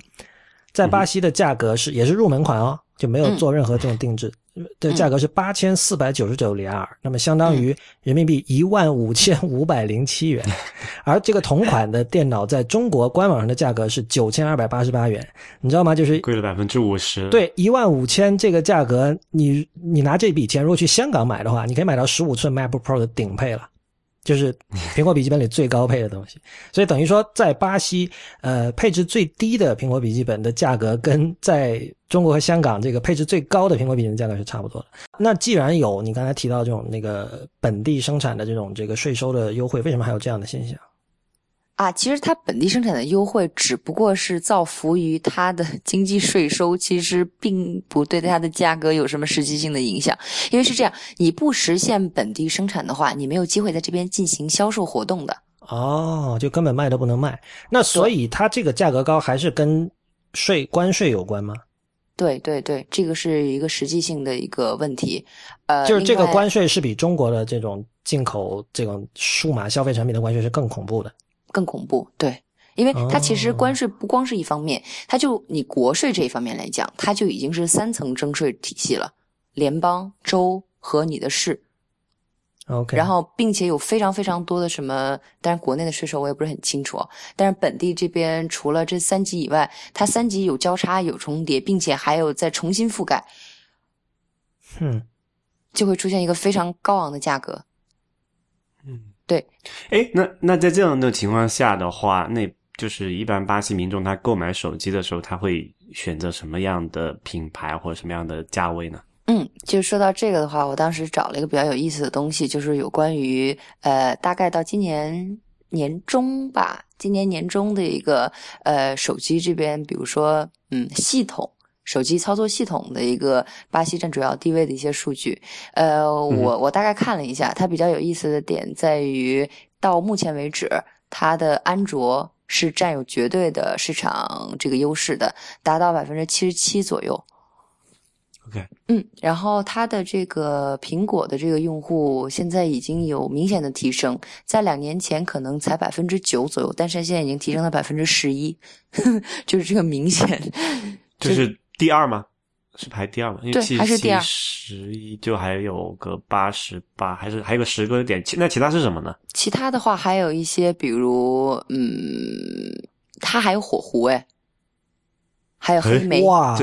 在巴西的价格是也是入门款哦，就没有做任何这种定制，的价格是八千四百九十九里亚尔，那么相当于人民币一万五千五百零七元。而这个同款的电脑在中国官网上的价格是九千二百八十八元，你知道吗？就是贵了百分之五十。对，一万五千这个价格，你你拿这笔钱如果去香港买的话，你可以买到十五寸 MacBook Pro 的顶配了。就是苹果笔记本里最高配的东西，所以等于说在巴西，呃，配置最低的苹果笔记本的价格跟在中国和香港这个配置最高的苹果笔记本价格是差不多的。那既然有你刚才提到这种那个本地生产的这种这个税收的优惠，为什么还有这样的现象？啊，其实它本地生产的优惠只不过是造福于它的 经济税收，其实并不对它的价格有什么实际性的影响。因为是这样，你不实现本地生产的话，你没有机会在这边进行销售活动的。哦，就根本卖都不能卖。那所以它这个价格高，还是跟税关税有关吗？对对对，这个是一个实际性的一个问题。呃，就是这个关税是比中国的这种进口这种数码消费产品的关税是更恐怖的。更恐怖，对，因为它其实哦关税不光是一方面，它就你国税这一方面来讲，它就已经是三层征税体系了，联邦、州和你的市，OK，然后并且有非常非常多的什么，当然国内的税收我也不是很清楚，啊，但是本地这边除了这三级以外，它三级有交叉有重叠，并且还有再重新覆盖，嗯，就会出现一个非常高昂的价格。嗯，对。哎，那那在这样的情况下的话，那就是一般巴西民众他购买手机的时候，他会选择什么样的品牌或者什么样的价位呢？嗯，就说到这个的话，我当时找了一个比较有意思的东西，就是有关于呃，大概到今年年中吧，今年年中的一个呃手机这边，比如说嗯系统。手机操作系统的一个巴西占主要地位的一些数据，呃，我我大概看了一下，它比较有意思的点在于，到目前为止，它的安卓是占有绝对的市场这个优势的，达到百分之七十七左右。OK，嗯，然后它的这个苹果的这个用户现在已经有明显的提升，在两年前可能才百分之九左右，但是现在已经提升到百分之十一，就是这个明显。就是第二吗？是排第二吗？因为对七还是第二十一就还有个八十八，还是还有个十个点。其那其他是什么呢？其他的话还有一些，比如嗯，它还有火狐哎，还有黑莓。哇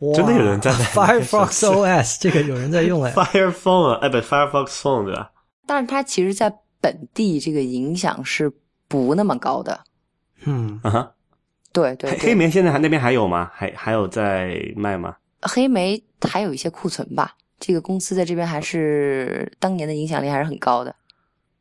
哇，真的有人在 Firefox OS 这个有人在用哎，Fire Phone 啊，哎不，Firefox Phone 对吧？但是它其实在本地这个影响是不那么高的。嗯，啊哈，对对对，黑黑莓现在还那边还有吗？还还有在卖吗？黑莓还有一些库存吧。这个公司在这边还是当年的影响力还是很高的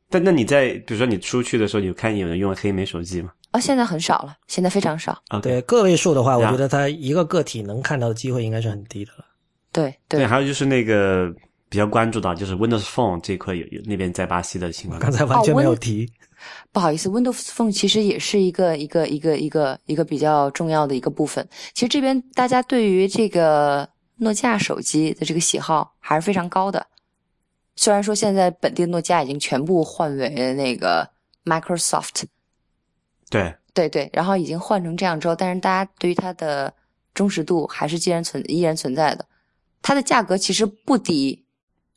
但那你在比如说你出去的时候，你有看有人用黑莓手机吗啊、现在很少了，现在非常少。？OK，对个位数的话，我觉得它一个个体能看到的机会应该是很低的了。对对，对，还有就是那个比较关注到，就是 Windows Phone 这一块有有那边在巴西的情况。刚才完全没有哦提。不好意思，Windows Phone 其实也是一个一个一个一个一个比较重要的一个部分。其实这边大家对于这个诺基亚手机的这个喜好还是非常高的。虽然说现在本地诺基亚已经全部换为那个 Microsoft，对，对对，然后已经换成这样之后，但是大家对于它的忠实度还是既然存依然存在的。它的价格其实不低，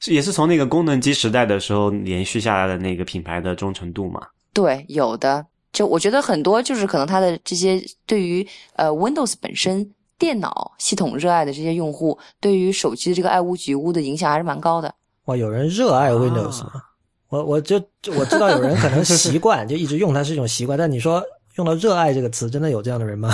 是也是从那个功能机时代的时候延续下来的那个品牌的忠诚度嘛。对，有的。就我觉得很多就是可能它的这些对于呃 Windows 本身电脑系统热爱的这些用户，对于手机的这个爱屋及乌的影响还是蛮高的。哇，有人热爱 Windows 吗？我我就我知道有人可能习惯就一直用它是一种习惯，但你说用到热爱这个词，真的有这样的人吗？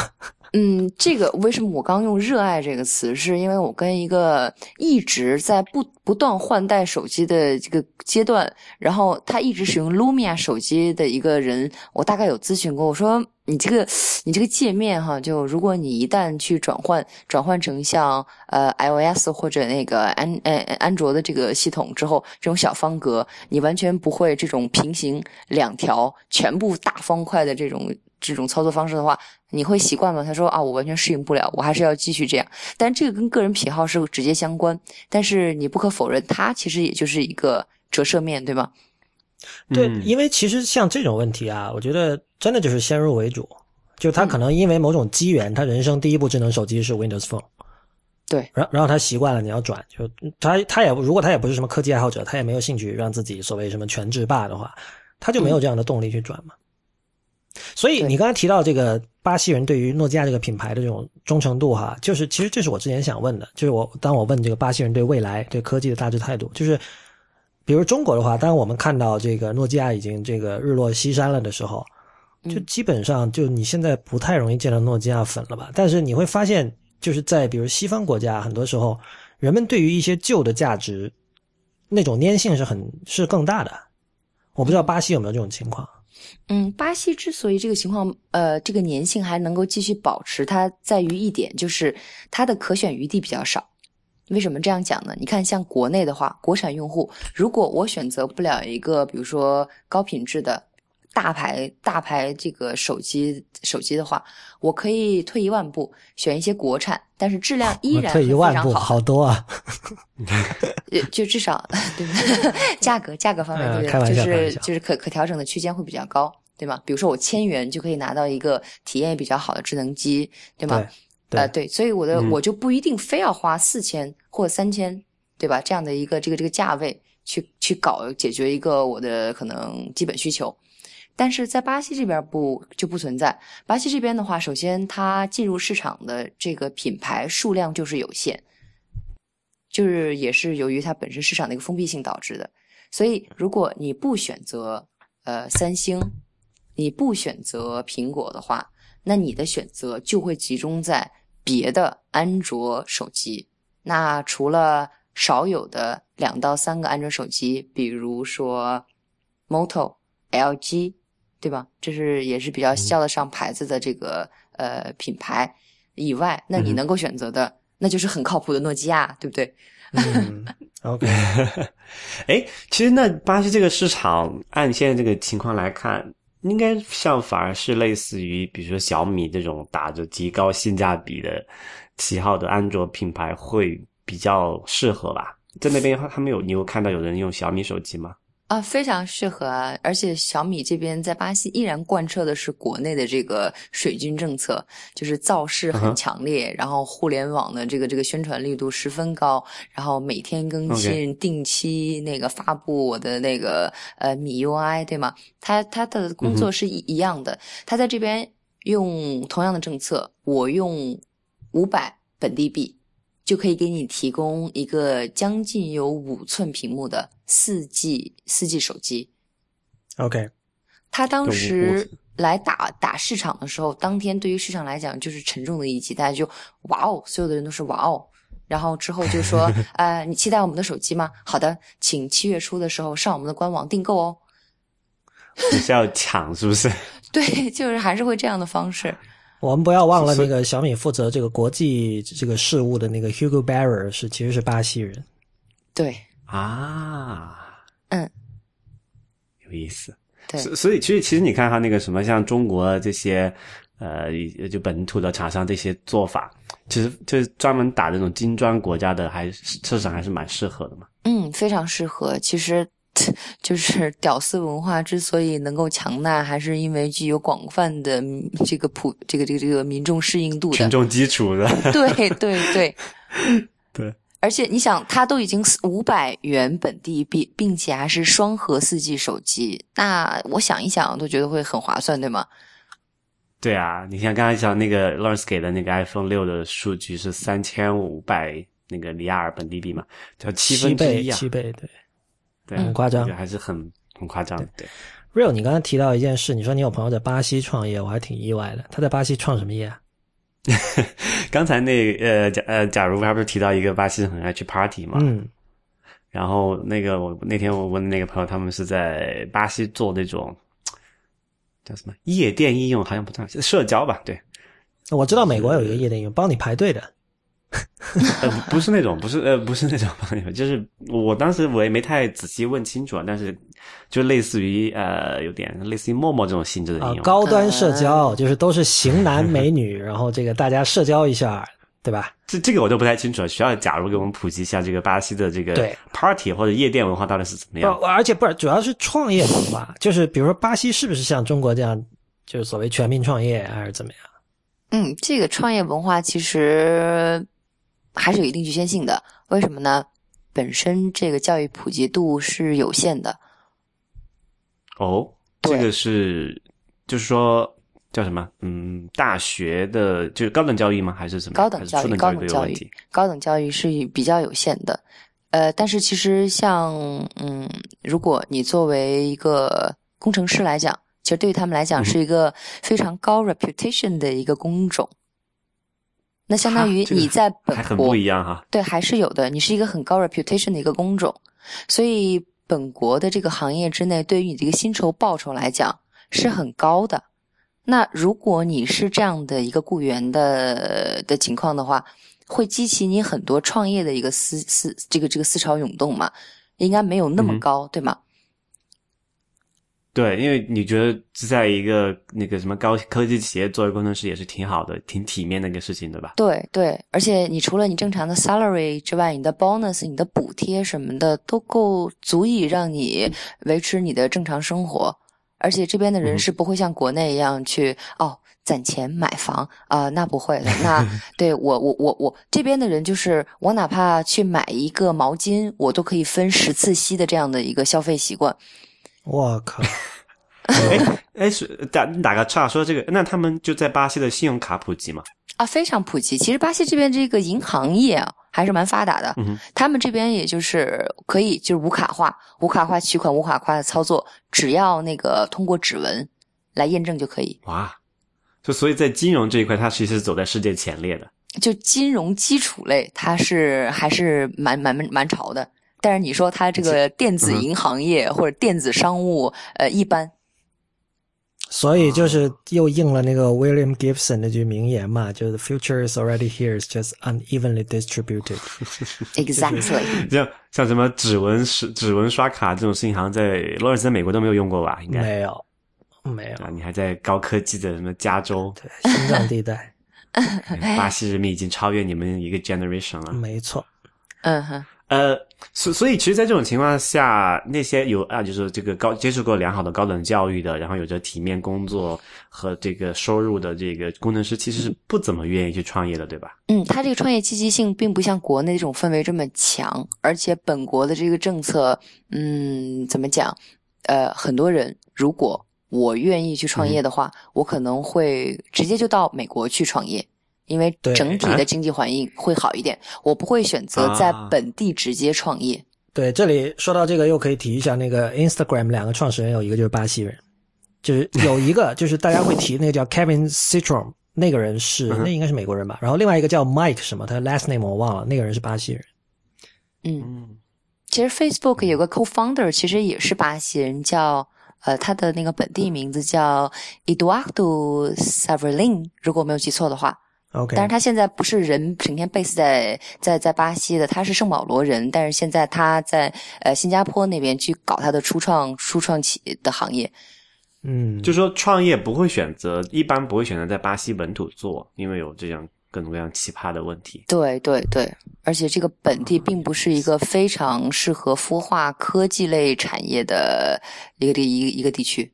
嗯，这个为什么我刚用“热爱”这个词，是因为我跟一个一直在不不断换代手机的这个阶段，然后他一直使用 Lumia 手机的一个人，我大概有咨询过，我说你这个你这个界面哈，就如果你一旦去转换转换成像呃 iOS 或者那个安呃安卓的这个系统之后，这种小方格，你完全不会这种平行两条全部大方块的这种这种操作方式的话，你会习惯吗？他说啊，我完全适应不了，我还是要继续这样。但这个跟个人癖好是直接相关，但是你不可否认，它其实也就是一个折射面，对吗？对，嗯因为其实像这种问题啊，我觉得真的就是先入为主，就他可能因为某种机缘，他人生第一部智能手机是 Windows Phone，对，然然后他习惯了你要转，就他他也如果他也不是什么科技爱好者，他也没有兴趣让自己所谓什么全制霸的话，他就没有这样的动力去转嘛。所以你刚才提到这个巴西人对于诺基亚这个品牌的这种忠诚度哈，就是其实这是我之前想问的，就是我当我问这个巴西人对未来对科技的大致态度，就是比如中国的话，当我们看到这个诺基亚已经这个日落西山了的时候，就基本上就你现在不太容易见到诺基亚粉了吧？但是你会发现，就是在比如西方国家，很多时候人们对于一些旧的价值那种粘性是很是更大的。我不知道巴西有没有这种情况。嗯，巴西之所以这个情况，呃，这个粘性还能够继续保持，它在于一点，就是它的可选余地比较少。为什么这样讲呢？你看，像国内的话，国产用户，如果我选择不了一个，比如说高品质的大牌大牌这个手机手机的话，我可以退一万步，选一些国产，但是质量依然退一万步，非常好。好多啊！呃，就至少 对不对？价格价格方面，就是就是可可调整的区间会比较高，对吗？比如说我千元就可以拿到一个体验也比较好的智能机，对吗？对对呃，对，所以我的、嗯我就不一定非要花四千或三千，对吧？这样的一个这个这个价位去去搞解决一个我的可能基本需求。但是在巴西这边不就不存在。巴西这边的话，首先它进入市场的这个品牌数量就是有限，就是也是由于它本身市场的一个封闭性导致的。所以如果你不选择呃三星，你不选择苹果的话，那你的选择就会集中在别的安卓手机。那除了少有的两到三个安卓手机，比如说 Moto、LG，对吧？这是也是比较叫得上牌子的这个、呃品牌以外，那你嗯能够选择的，那就是很靠谱的诺基亚，对不对？嗯，OK，哎，其实那巴西这个市场，按现在这个情况来看，应该像反而是类似于，比如说小米这种打着极高性价比的旗号的安卓品牌会比较适合吧？在那边他们有你有看到有人用小米手机吗？啊，非常适合啊！而且小米这边在巴西依然贯彻的是国内的这个水军政策，就是造势很强烈，然后互联网的这个这个宣传力度十分高，然后每天更新定期那个发布我的那个呃米 UI 对吗？他他的工作是一一样的，他在这边用同样的政策，我用五百本地币。就可以给你提供一个将近有五寸屏幕的四 G 四 G 手机。OK，他当时来打打市场的时候，当天对于市场来讲就是沉重的一击，大家就哇哦，所有的人都是哇哦。然后之后就说，呃，你期待我们的手机吗？好的，请七月初的时候上我们的官网订购哦。你是要抢是不是？对，就是还是会这样的方式。我们不要忘了那个小米负责这个国际这个事务的那个 Hugo Barrer 是其实是巴西人。对啊，嗯，有意思。对，所所以其实其实你看他那个什么像中国这些呃就本土的厂商这些做法，其实就是专门打这种金砖国家的，还是市场还是蛮适合的嘛。嗯，非常适合。其实，就是屌丝文化之所以能够强大，还是因为具有广泛的嗯这个普这个这个这个民众适应度的群。众基础的，对对对 对，而且你想，它都已经五百元本地币，并且还是双核四 G 手机，那我想一想都觉得会很划算，对吗？对啊，你像刚才讲那个 Lawrence 给的那个 iPhone 六的数据是三千五百那个里亚尔本地币嘛，叫七分之倍，一啊，七倍，对。对，很夸张这个还是很很夸张的，对。Real，你刚才提到一件事，你说你有朋友在巴西创业，我还挺意外的。他在巴西创什么业啊？刚才那呃假呃，假如他不是提到一个巴西人很爱去 party 嘛，嗯，然后那个我那天我问那个朋友，他们是在巴西做那种叫什么夜店应用，好像不算社交吧？对，我知道美国有一个夜店应用帮你排队的。呃，不是那种，不是呃，不是那种朋友，就是我当时我也没太仔细问清楚啊，但是就类似于呃，有点类似于陌陌这种性质的应啊，用。高端社交就是都是型男美女，然后这个大家社交一下，对吧？这这个我就不太清楚了，需要假如给我们普及一下这个巴西的这个对 party 或者夜店文化到底是怎么，样？而且不是，主要是创业文化，就是比如说巴西是不是像中国这样，就是所谓全民创业还是怎么样？嗯，这个创业文化其实还是有一定局限性的。为什么呢？本身这个教育普及度是有限的。哦，对这个是就是说叫什么？嗯，大学的就是高等教育吗？还是什么？高等教育，高等教育都有问题？，高等教育是比较有限的。呃，但是其实像嗯，如果你作为一个工程师来讲，其实对于他们来讲是一个非常高 reputation 的一个工种。那相当于你在本国还很不一样哈。对，还是有的。你是一个很高 reputation 的一个工种，所以本国的这个行业之内，对于你这个薪酬报酬来讲是很高的。那如果你是这样的一个雇员的的情况的话，会激起你很多创业的一个思思这个这个思潮涌动嘛？应该没有那么高，对吗？对，因为你觉得在一个那个什么高科技企业作为工程师也是挺好的、挺体面的一个事情，对吧？对对，而且你除了你正常的 salary 之外，你的 bonus、你的补贴什么的都够足以让你维持你的正常生活。而且这边的人是不会像国内一样去哦攒钱买房啊，那不会的。那 对我我我我这边的人就是我哪怕去买一个毛巾，我都可以分十次吸的这样的一个消费习惯。我靠！哎哎，是打打个岔，说这个，那他们就在巴西的信用卡普及吗？啊，非常普及。其实巴西这边这个银行业啊，还是蛮发达的。嗯，他们这边也就是可以就是无卡化、无卡化取款、无卡化的操作，只要那个通过指纹来验证就可以。哇，就所以在金融这一块，它其实是走在世界前列的。就金融基础类，它是还是蛮蛮蛮潮的。但是你说它这个电子银行业或者电子商务，呃，一般。所以就是又应了那个 William Gibson 那句名言嘛，就是 "The future is already here, it's just unevenly distributed." Exactly。像像什么指纹是指纹刷卡这种事情，好像在罗尔斯在美国都没有用过吧？应该没有，没有。啊，你还在高科技的什么加州？对，心脏地带。巴西人民已经超越你们一个 generation 了。没错。嗯哼。呃，所所以，其实，在这种情况下，那些有啊，就是这个高接受过良好的高等教育的，然后有着体面工作和这个收入的这个工程师，其实是不怎么愿意去创业的，对吧？嗯，他这个创业积极性并不像国内这种氛围这么强，而且本国的这个政策，嗯，怎么讲？呃，很多人如果我愿意去创业的话，我可能会直接就到美国去创业。因为整体的经济环境会好一点，我不会选择在本地直接创业。对，这里说到这个，又可以提一下那个 Instagram 两个创始人，有一个就是巴西人，就是 有一个就是大家会提那个叫 Kevin Citron，那个人是那应该是美国人吧？然后另外一个叫 Mike 什么，他 last name 我忘了，那个人是巴西人。嗯，其实 Facebook 有个 co-founder，其实也是巴西人，叫呃他的那个本地名字叫 Eduardo Saverlin，如果我没有记错的话。OK，但是他现在不是人成天 base 在在在巴西的，他是圣保罗人，但是现在他在呃新加坡那边去搞他的初创初创企的行业。嗯，就说创业不会选择，一般不会选择在巴西本土做，因为有这样各种各样奇葩的问题。对对对，而且这个本地并不是一个非常适合孵化科技类产业的一个地一个一个地区。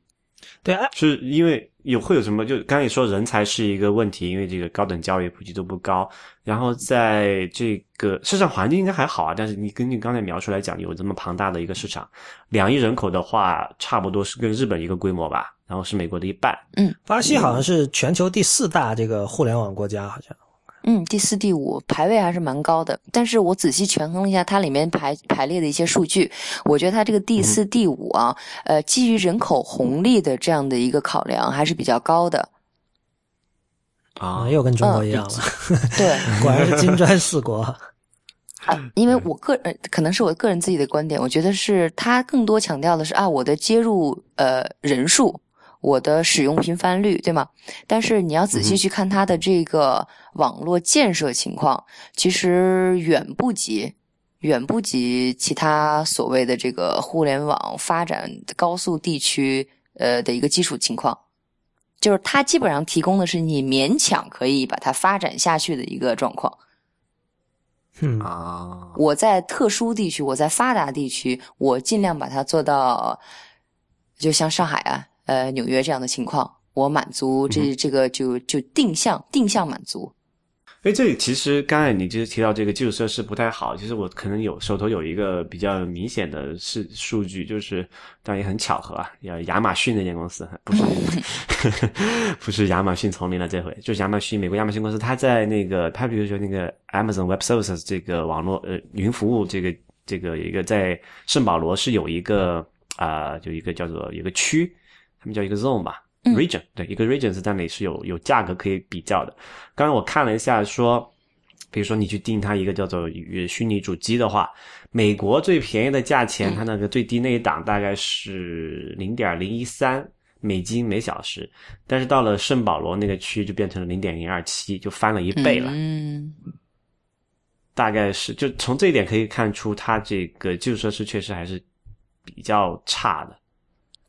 对啊，是因为。有会有什么？就刚才说人才是一个问题，因为这个高等教育普及度不高。然后在这个市场环境应该还好啊，但是你根据刚才描述来讲，有这么庞大的一个市场，两亿人口的话，差不多是跟日本一个规模吧，然后是美国的一半。嗯，巴西好像是全球第四大这个互联网国家，好像。嗯，第四、第五排位还是蛮高的，但是我仔细权衡了一下它里面排排列的一些数据，我觉得它这个第四、第五啊，呃，基于人口红利的这样的一个考量还是比较高的。啊，又跟中国一样了，对，果然是金砖四国。啊，因为我个人可能是我个人自己的观点，我觉得是它更多强调的是啊，我的接入呃人数。我的使用频繁率，对吗？但是你要仔细去看它的这个网络建设情况，其实远不及，远不及其他所谓的这个互联网发展高速地区呃的一个基础情况。就是它基本上提供的是你勉强可以把它发展下去的一个状况。嗯啊，我在特殊地区，我在发达地区，我尽量把它做到，就像上海啊。呃，纽约这样的情况，我满足这这个就就定向定向满足。哎，这里其实刚才你就是提到这个基础设施不太好，其实我可能有手头有一个比较明显的是数据，就是当然也很巧合啊，要亚马逊那间公司不是 不是亚马逊丛林了，这回就是亚马逊美国亚马逊公司，它在那个它比如说那个 Amazon Web Services 这个网络呃云服务这个这个一个在圣保罗是有一个啊，就一个叫做一个区。他们叫一个 zone 吧，region，对，一个 region 是在那里是有有价格可以比较的。刚刚我看了一下，说，比如说你去定它一个叫做虚拟主机的话，美国最便宜的价钱，它那个最低那一档大概是零点零一三美金每小时，但是到了圣保罗那个区就变成了零点零二七，就翻了一倍了。嗯，大概是就从这一点可以看出，它这个基础设施确实还是比较差的。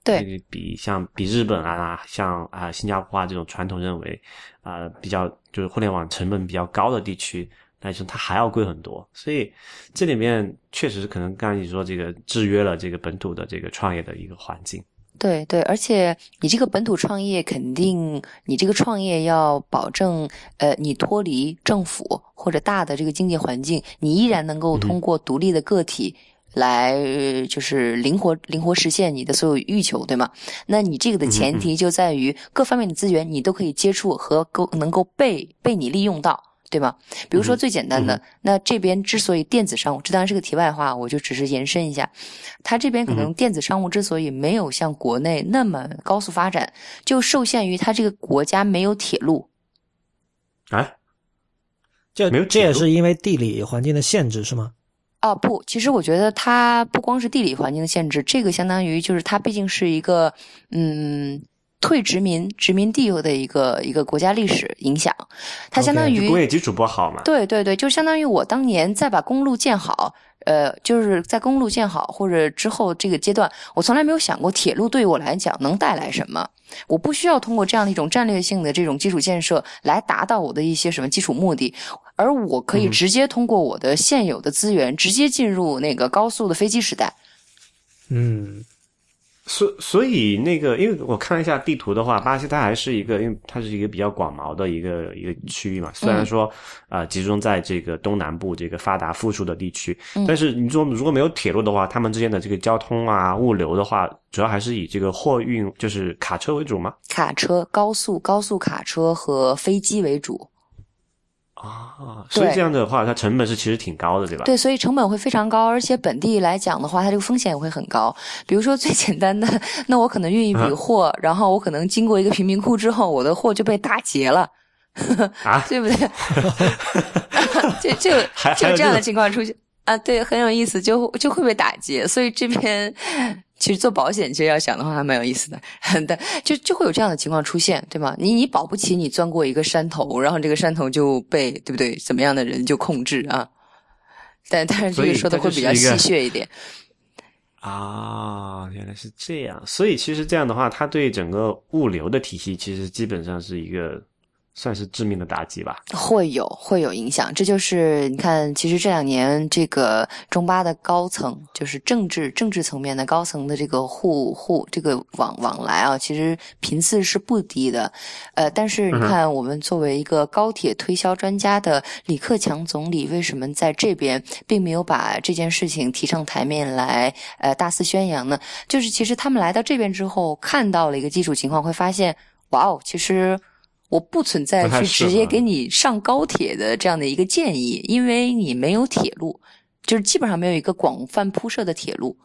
对，比像比日本啊，像啊新加坡啊这种传统认为啊比较就是互联网成本比较高的地区来说，它还要贵很多。所以这里面确实可能刚才你说这个制约了这个本土的这个创业的一个环境。对对，而且你这个本土创业，肯定你这个创业要保证，呃，你脱离政府或者大的这个经济环境，你依然能够通过独立的个体。来就是灵活灵活实现你的所有欲求，对吗？那你这个的前提就在于各方面的资源你都可以接触和够能够被被你利用到，对吗？比如说最简单的，那这边之所以电子商务，这当然是个题外话，我就只是延伸一下，它这边可能电子商务之所以没有像国内那么高速发展，就受限于它这个国家没有铁路。啊？这没有这也是因为地理环境的限制，是吗？啊不，其实我觉得它不光是地理环境的限制，这个相当于就是它毕竟是一个嗯退殖民殖民地的一个一个国家历史影响，它相当于工业基础不好嘛。对对对，就相当于我当年再把公路建好，呃，就是在公路建好或者之后这个阶段，我从来没有想过铁路对于我来讲能带来什么，我不需要通过这样的一种战略性的这种基础建设来达到我的一些什么基础目的。而我可以直接通过我的现有的资源，直接进入那个高速的飞机时代。嗯，所所以那个，因为我看了一下地图的话，巴西它还是一个，因为它是一个比较广袤的一个一个区域嘛。虽然说啊，集中在这个东南部这个发达富庶的地区，但是你说如果没有铁路的话，他们之间的这个交通啊、物流的话，主要还是以这个货运，就是卡车为主吗？卡车、高速、高速卡车和飞机为主。啊，所以这样的话，它成本是其实挺高的，对吧？对，所以成本会非常高，而且本地来讲的话，它这个风险也会很高。比如说最简单的，那我可能运一笔货，然后我可能经过一个贫民窟之后，我的货就被打劫了，啊，对不对？就就就这样的情况出现啊，对，很有意思，就就会被打劫，所以这边。其实做保险，其实要想的话还蛮有意思的，但就就会有这样的情况出现，对吗？你你保不齐你钻过一个山头，然后这个山头就被对不对？怎么样的人就控制啊？但但是这个说的会比较戏谑一点。啊，原来是这样。所以其实这样的话，它对整个物流的体系其实基本上是一个。算是致命的打击吧，会有会有影响。这就是你看，其实这两年这个中巴的高层，就是政治政治层面的高层的这个互互这个往往来啊，其实频次是不低的。呃，但是你看，我们作为一个高铁推销专家的李克强总理，为什么在这边并没有把这件事情提上台面来呃大肆宣扬呢？就是其实他们来到这边之后，看到了一个基础情况，会发现，哇哦，其实。我不存在去直接给你上高铁的这样的一个建议，因为你没有铁路，就是基本上没有一个广泛铺设的铁路。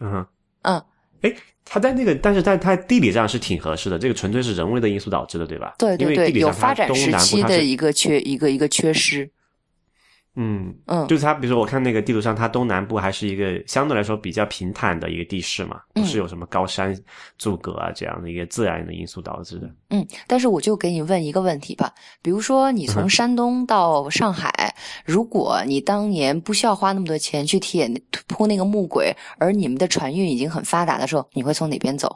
嗯嗯，哎，它在那个，但是在它地理上是挺合适的，这个纯粹是人为的因素导致的，对吧？对对对，有发展时期的一个缺一个一个缺失。嗯嗯，就是它，比如说我看那个地图上，它东南部还是一个相对来说比较平坦的一个地势嘛，不是有什么高山阻隔啊这样的一个自然的因素导致的。嗯，但是我就给你问一个问题吧，比如说你从山东到上海，如果你当年不需要花那么多钱去铁铺那个木轨，而你们的船运已经很发达的时候，你会从哪边走？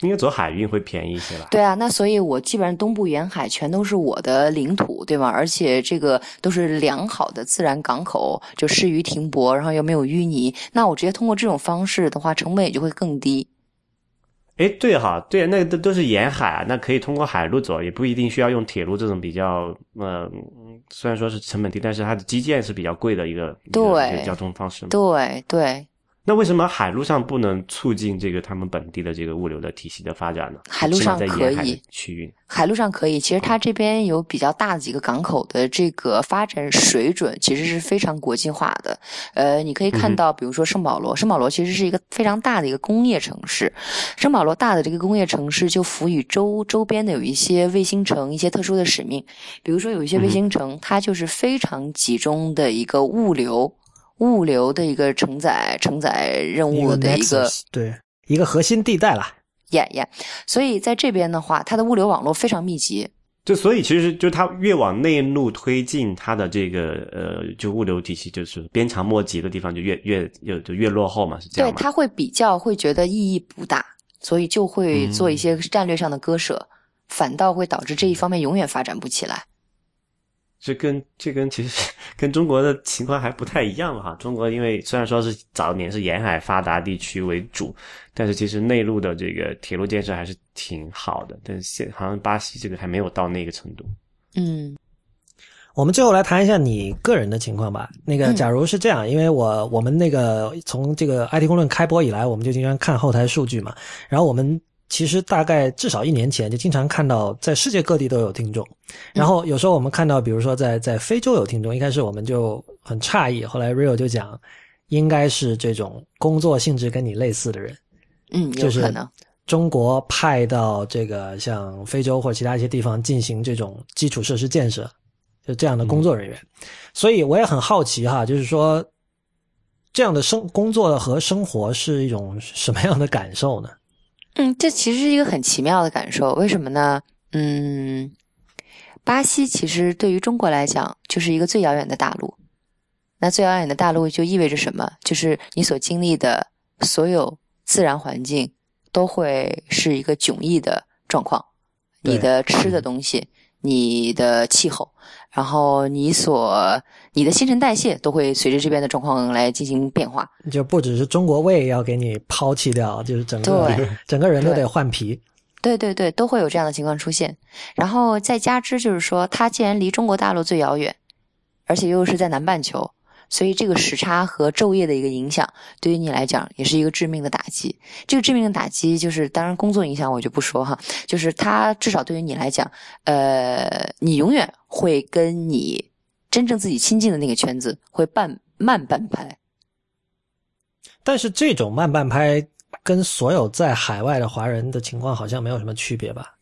应该走海运会便宜一些吧？对啊，那所以我基本上东部沿海全都是我的领土，对吗？而且这个都是良好的自然港口，就适于停泊，然后又没有淤泥。那我直接通过这种方式的话，成本也就会更低。哎，对哈，对，那都都是沿海啊，那可以通过海路走，也不一定需要用铁路这种比较，呃，虽然说是成本低，但是它的基建是比较贵的一个对交通方式。对对。那为什么海路上不能促进这个他们本地的这个物流的体系的发展呢？海路上可以区域，海路上可以。其实它这边有比较大的几个港口的这个发展水准，其实是非常国际化的。呃，你可以看到，比如说圣保罗，圣保罗其实是一个非常大的一个工业城市。圣保罗大的这个工业城市就赋予周周边的有一些卫星城一些特殊的使命，比如说有一些卫星城，它就是非常集中的一个物流。物流的一个承载承载任务的一个对一个核心地带啦。耶耶，所以在这边的话，它的物流网络非常密集。就所以其实就它越往内陆推进，它的这个呃就物流体系就是鞭长莫及的地方就越越就就越落后嘛，是这样对，它？会比较会觉得意义不大，所以就会做一些战略上的割舍，反倒会导致这一方面永远发展不起来。这跟这跟其实跟中国的情况还不太一样哈。中国因为虽然说是早年是沿海发达地区为主，但是其实内陆的这个铁路建设还是挺好的。但是现好像巴西这个还没有到那个程度。嗯我们最后来谈一下你个人的情况吧。那个，嗯假如是这样，因为我我们那个从这个 IT 公论开播以来，我们就经常看后台数据嘛。然后我们其实大概至少一年前就经常看到，在世界各地都有听众。然后有时候我们看到，比如说在在非洲有听众，一开始我们就很诧异，后来 Rio 就讲，应该是这种工作性质跟你类似的人。嗯，就是有可能。中国派到这个像非洲或者其他一些地方进行这种基础设施建设，就这样的工作人员。所以我也很好奇哈，就是说这样的生工作和生活是一种什么样的感受呢？嗯，这其实是一个很奇妙的感受。为什么呢？嗯，巴西其实对于中国来讲就是一个最遥远的大陆。那最遥远的大陆就意味着什么？就是你所经历的所有自然环境都会是一个迥异的状况。你的吃的东西，你的气候，然后你所你的新陈代谢都会随着这边的状况来进行变化。就不只是中国胃要给你抛弃掉，就是整个 整个人都得换皮。对对对，都会有这样的情况出现。然后再加之就是说，它既然离中国大陆最遥远，而且又是在南半球，所以这个时差和昼夜的一个影响，对于你来讲也是一个致命的打击。这个致命的打击就是，当然工作影响我就不说哈，就是它至少对于你来讲，呃，你永远会跟你真正自己亲近的那个圈子会半慢半拍。但是这种慢半拍跟所有在海外的华人的情况好像没有什么区别吧？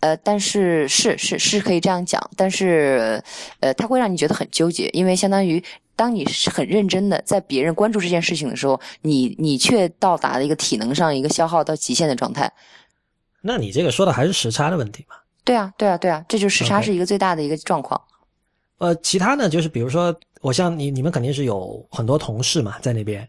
呃，但是是是是可以这样讲，但是呃，它会让你觉得很纠结，因为相当于当你是很认真的在别人关注这件事情的时候，你你却到达了一个体能上一个消耗到极限的状态。那你这个说的还是时差的问题嘛？对啊，对啊，对啊，这就是时差是一个最大的一个状况。呃，其他呢，就是比如说，我像你，你们肯定是有很多同事嘛，在那边，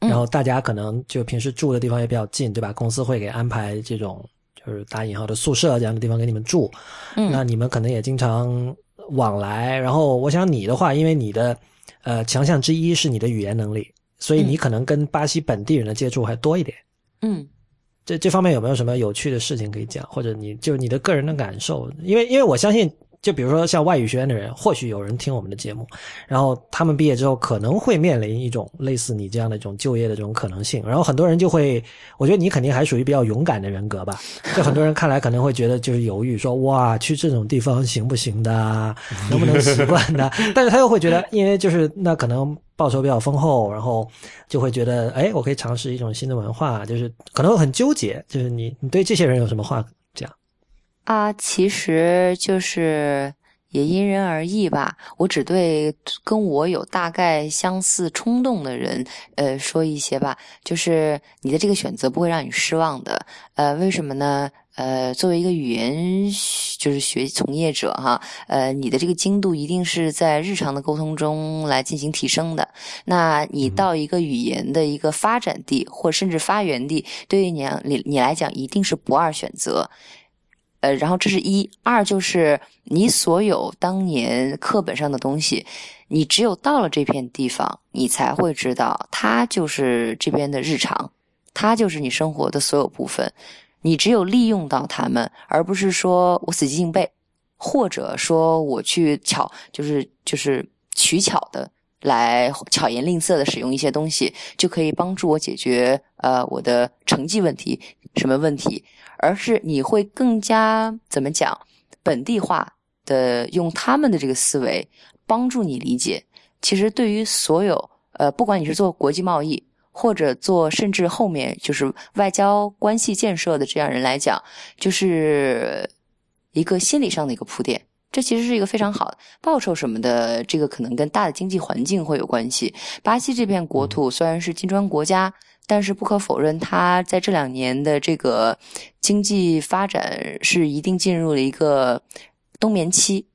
嗯然后大家可能就平时住的地方也比较近，对吧？公司会给安排这种就是打引号的宿舍这样的地方给你们住，嗯那你们可能也经常往来。然后我想你的话，因为你的呃强项之一是你的语言能力，所以你嗯可能跟巴西本地人的接触还多一点。嗯这这方面有没有什么有趣的事情可以讲，或者你就你的个人的感受？因为因为我相信，就比如说像外语学院的人，或许有人听我们的节目，然后他们毕业之后可能会面临一种类似你这样的一种就业的这种可能性，然后很多人就会，我觉得你肯定还属于比较勇敢的人格吧。就很多人看来可能会觉得就是犹豫，说哇去这种地方行不行的，能不能习惯的？但是他又会觉得，因为就是那可能报酬比较丰厚，然后就会觉得，哎，我可以尝试一种新的文化，就是可能会很纠结。就是你你对这些人有什么话？啊，其实就是也因人而异吧。我只对跟我有大概相似冲动的人，呃，说一些吧。就是你的这个选择不会让你失望的。呃，为什么呢？呃，作为一个语言就是学从业者哈，呃，你的这个精度一定是在日常的沟通中来进行提升的。那你到一个语言的一个发展地，或甚至发源地，对于你你你来讲，一定是不二选择。呃，然后这是一，二就是你所有当年课本上的东西，你只有到了这片地方，你才会知道它就是这边的日常，它就是你生活的所有部分。你只有利用到它们，而不是说我死记硬背，或者说我去巧，就是就是取巧的来巧言令色的使用一些东西，就可以帮助我解决呃我的成绩问题，什么问题？而是你会更加怎么讲本地化的用他们的这个思维帮助你理解。其实对于所有呃，不管你是做国际贸易，或者做甚至后面就是外交关系建设的这样人来讲，就是一个心理上的一个铺垫。这其实是一个非常好的报酬什么的，这个可能跟大的经济环境会有关系。巴西这片国土虽然是金砖国家，但是不可否认，它在这两年的这个经济发展是一定进入了一个冬眠期。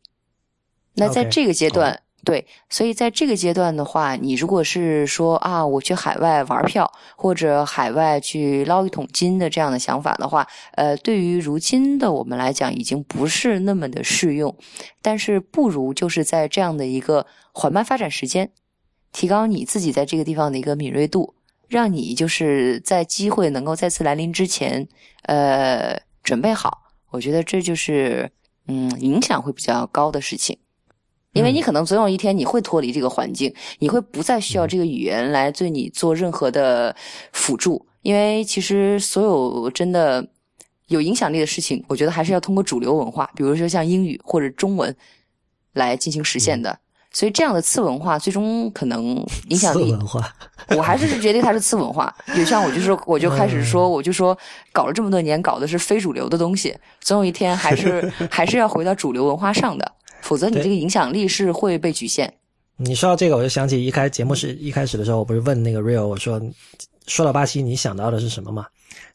那在这个阶段对，所以在这个阶段的话，你如果是说啊，我去海外玩票或者海外去捞一桶金的这样的想法的话，呃，对于如今的我们来讲，已经不是那么的适用。但是不如就是在这样的一个缓慢发展时间，提高你自己在这个地方的一个敏锐度，让你就是在机会能够再次来临之前，呃，准备好。我觉得这就是嗯，影响会比较高的事情。因为你可能总有一天你会脱离这个环境，你会不再需要这个语言来对你做任何的辅助。因为其实所有真的有影响力的事情，我觉得还是要通过主流文化，比如说像英语或者中文来进行实现的。所以这样的次文化最终可能影响次力文化，我还是决定它是次文化。就像我就说，我就开始说，我就说，搞了这么多年，搞的是非主流的东西，总有一天还是 还是要回到主流文化上的，否则你这个影响力是会被局限。你说到这个，我就想起一开节目是一开始的时候，我不是问那个 Real，我说说到巴西，你想到的是什么嘛？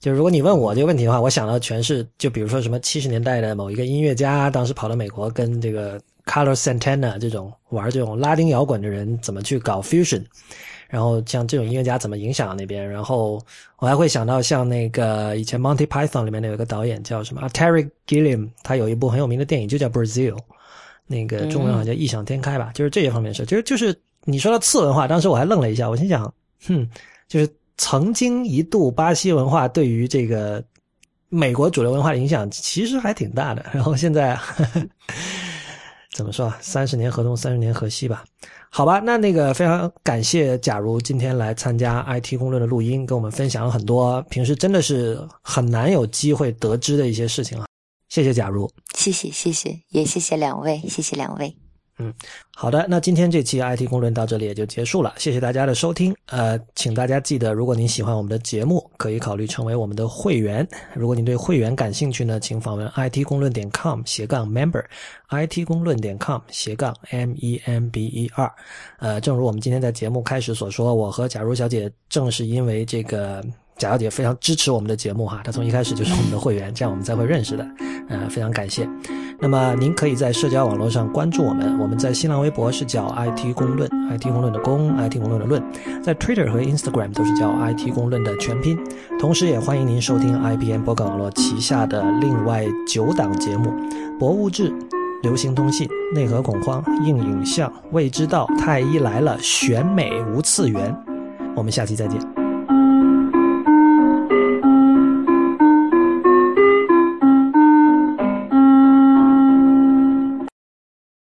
就是如果你问我这个问题的话，我想到全是就比如说什么七十年代的某一个音乐家，当时跑到美国跟这个 Carlos Santana 这种玩这种拉丁摇滚的人怎么去搞 fusion，然后像这种音乐家怎么影响那边，然后我还会想到像那个以前 Monty Python 里面的有一个导演叫什么啊 Terry Gilliam，他有一部很有名的电影就叫 Brazil。那个中文好像叫异想天开吧，就是这些方面的事。就是就是你说到次文化，当时我还愣了一下，我心想，哼，就是曾经一度巴西文化对于这个美国主流文化的影响其实还挺大的，然后现在呵呵怎么说啊？三十年河东，三十年河西吧。好吧，那那个非常感谢假如今天来参加 IT 公论的录音，跟我们分享很多平时真的是很难有机会得知的一些事情啊。谢谢假如。谢谢谢谢，也谢谢两位，谢谢两位。嗯好的，那今天这期 IT 公论到这里也就结束了，谢谢大家的收听。呃，请大家记得，如果您喜欢我们的节目，可以考虑成为我们的会员。如果您对会员感兴趣呢，请访问 IT 公论点 com 斜杠 member，IT 公论点 com 斜杠 m e m b e r。呃，正如我们今天在节目开始所说，我和假如小姐正是因为这个。贾小姐非常支持我们的节目哈，她从一开始就是我们的会员，这样我们才会认识的，呃，非常感谢。那么您可以在社交网络上关注我们，我们在新浪微博是叫 IT 公论，IT 公论的公，IT 公论的论，在 Twitter 和 Instagram 都是叫 IT 公论的全拼。同时也欢迎您收听 IBM 博客网络旗下的另外九档节目：博物志、流行通信、内核恐慌、硬影像、未知道、太医来了、选美无次元。我们下期再见。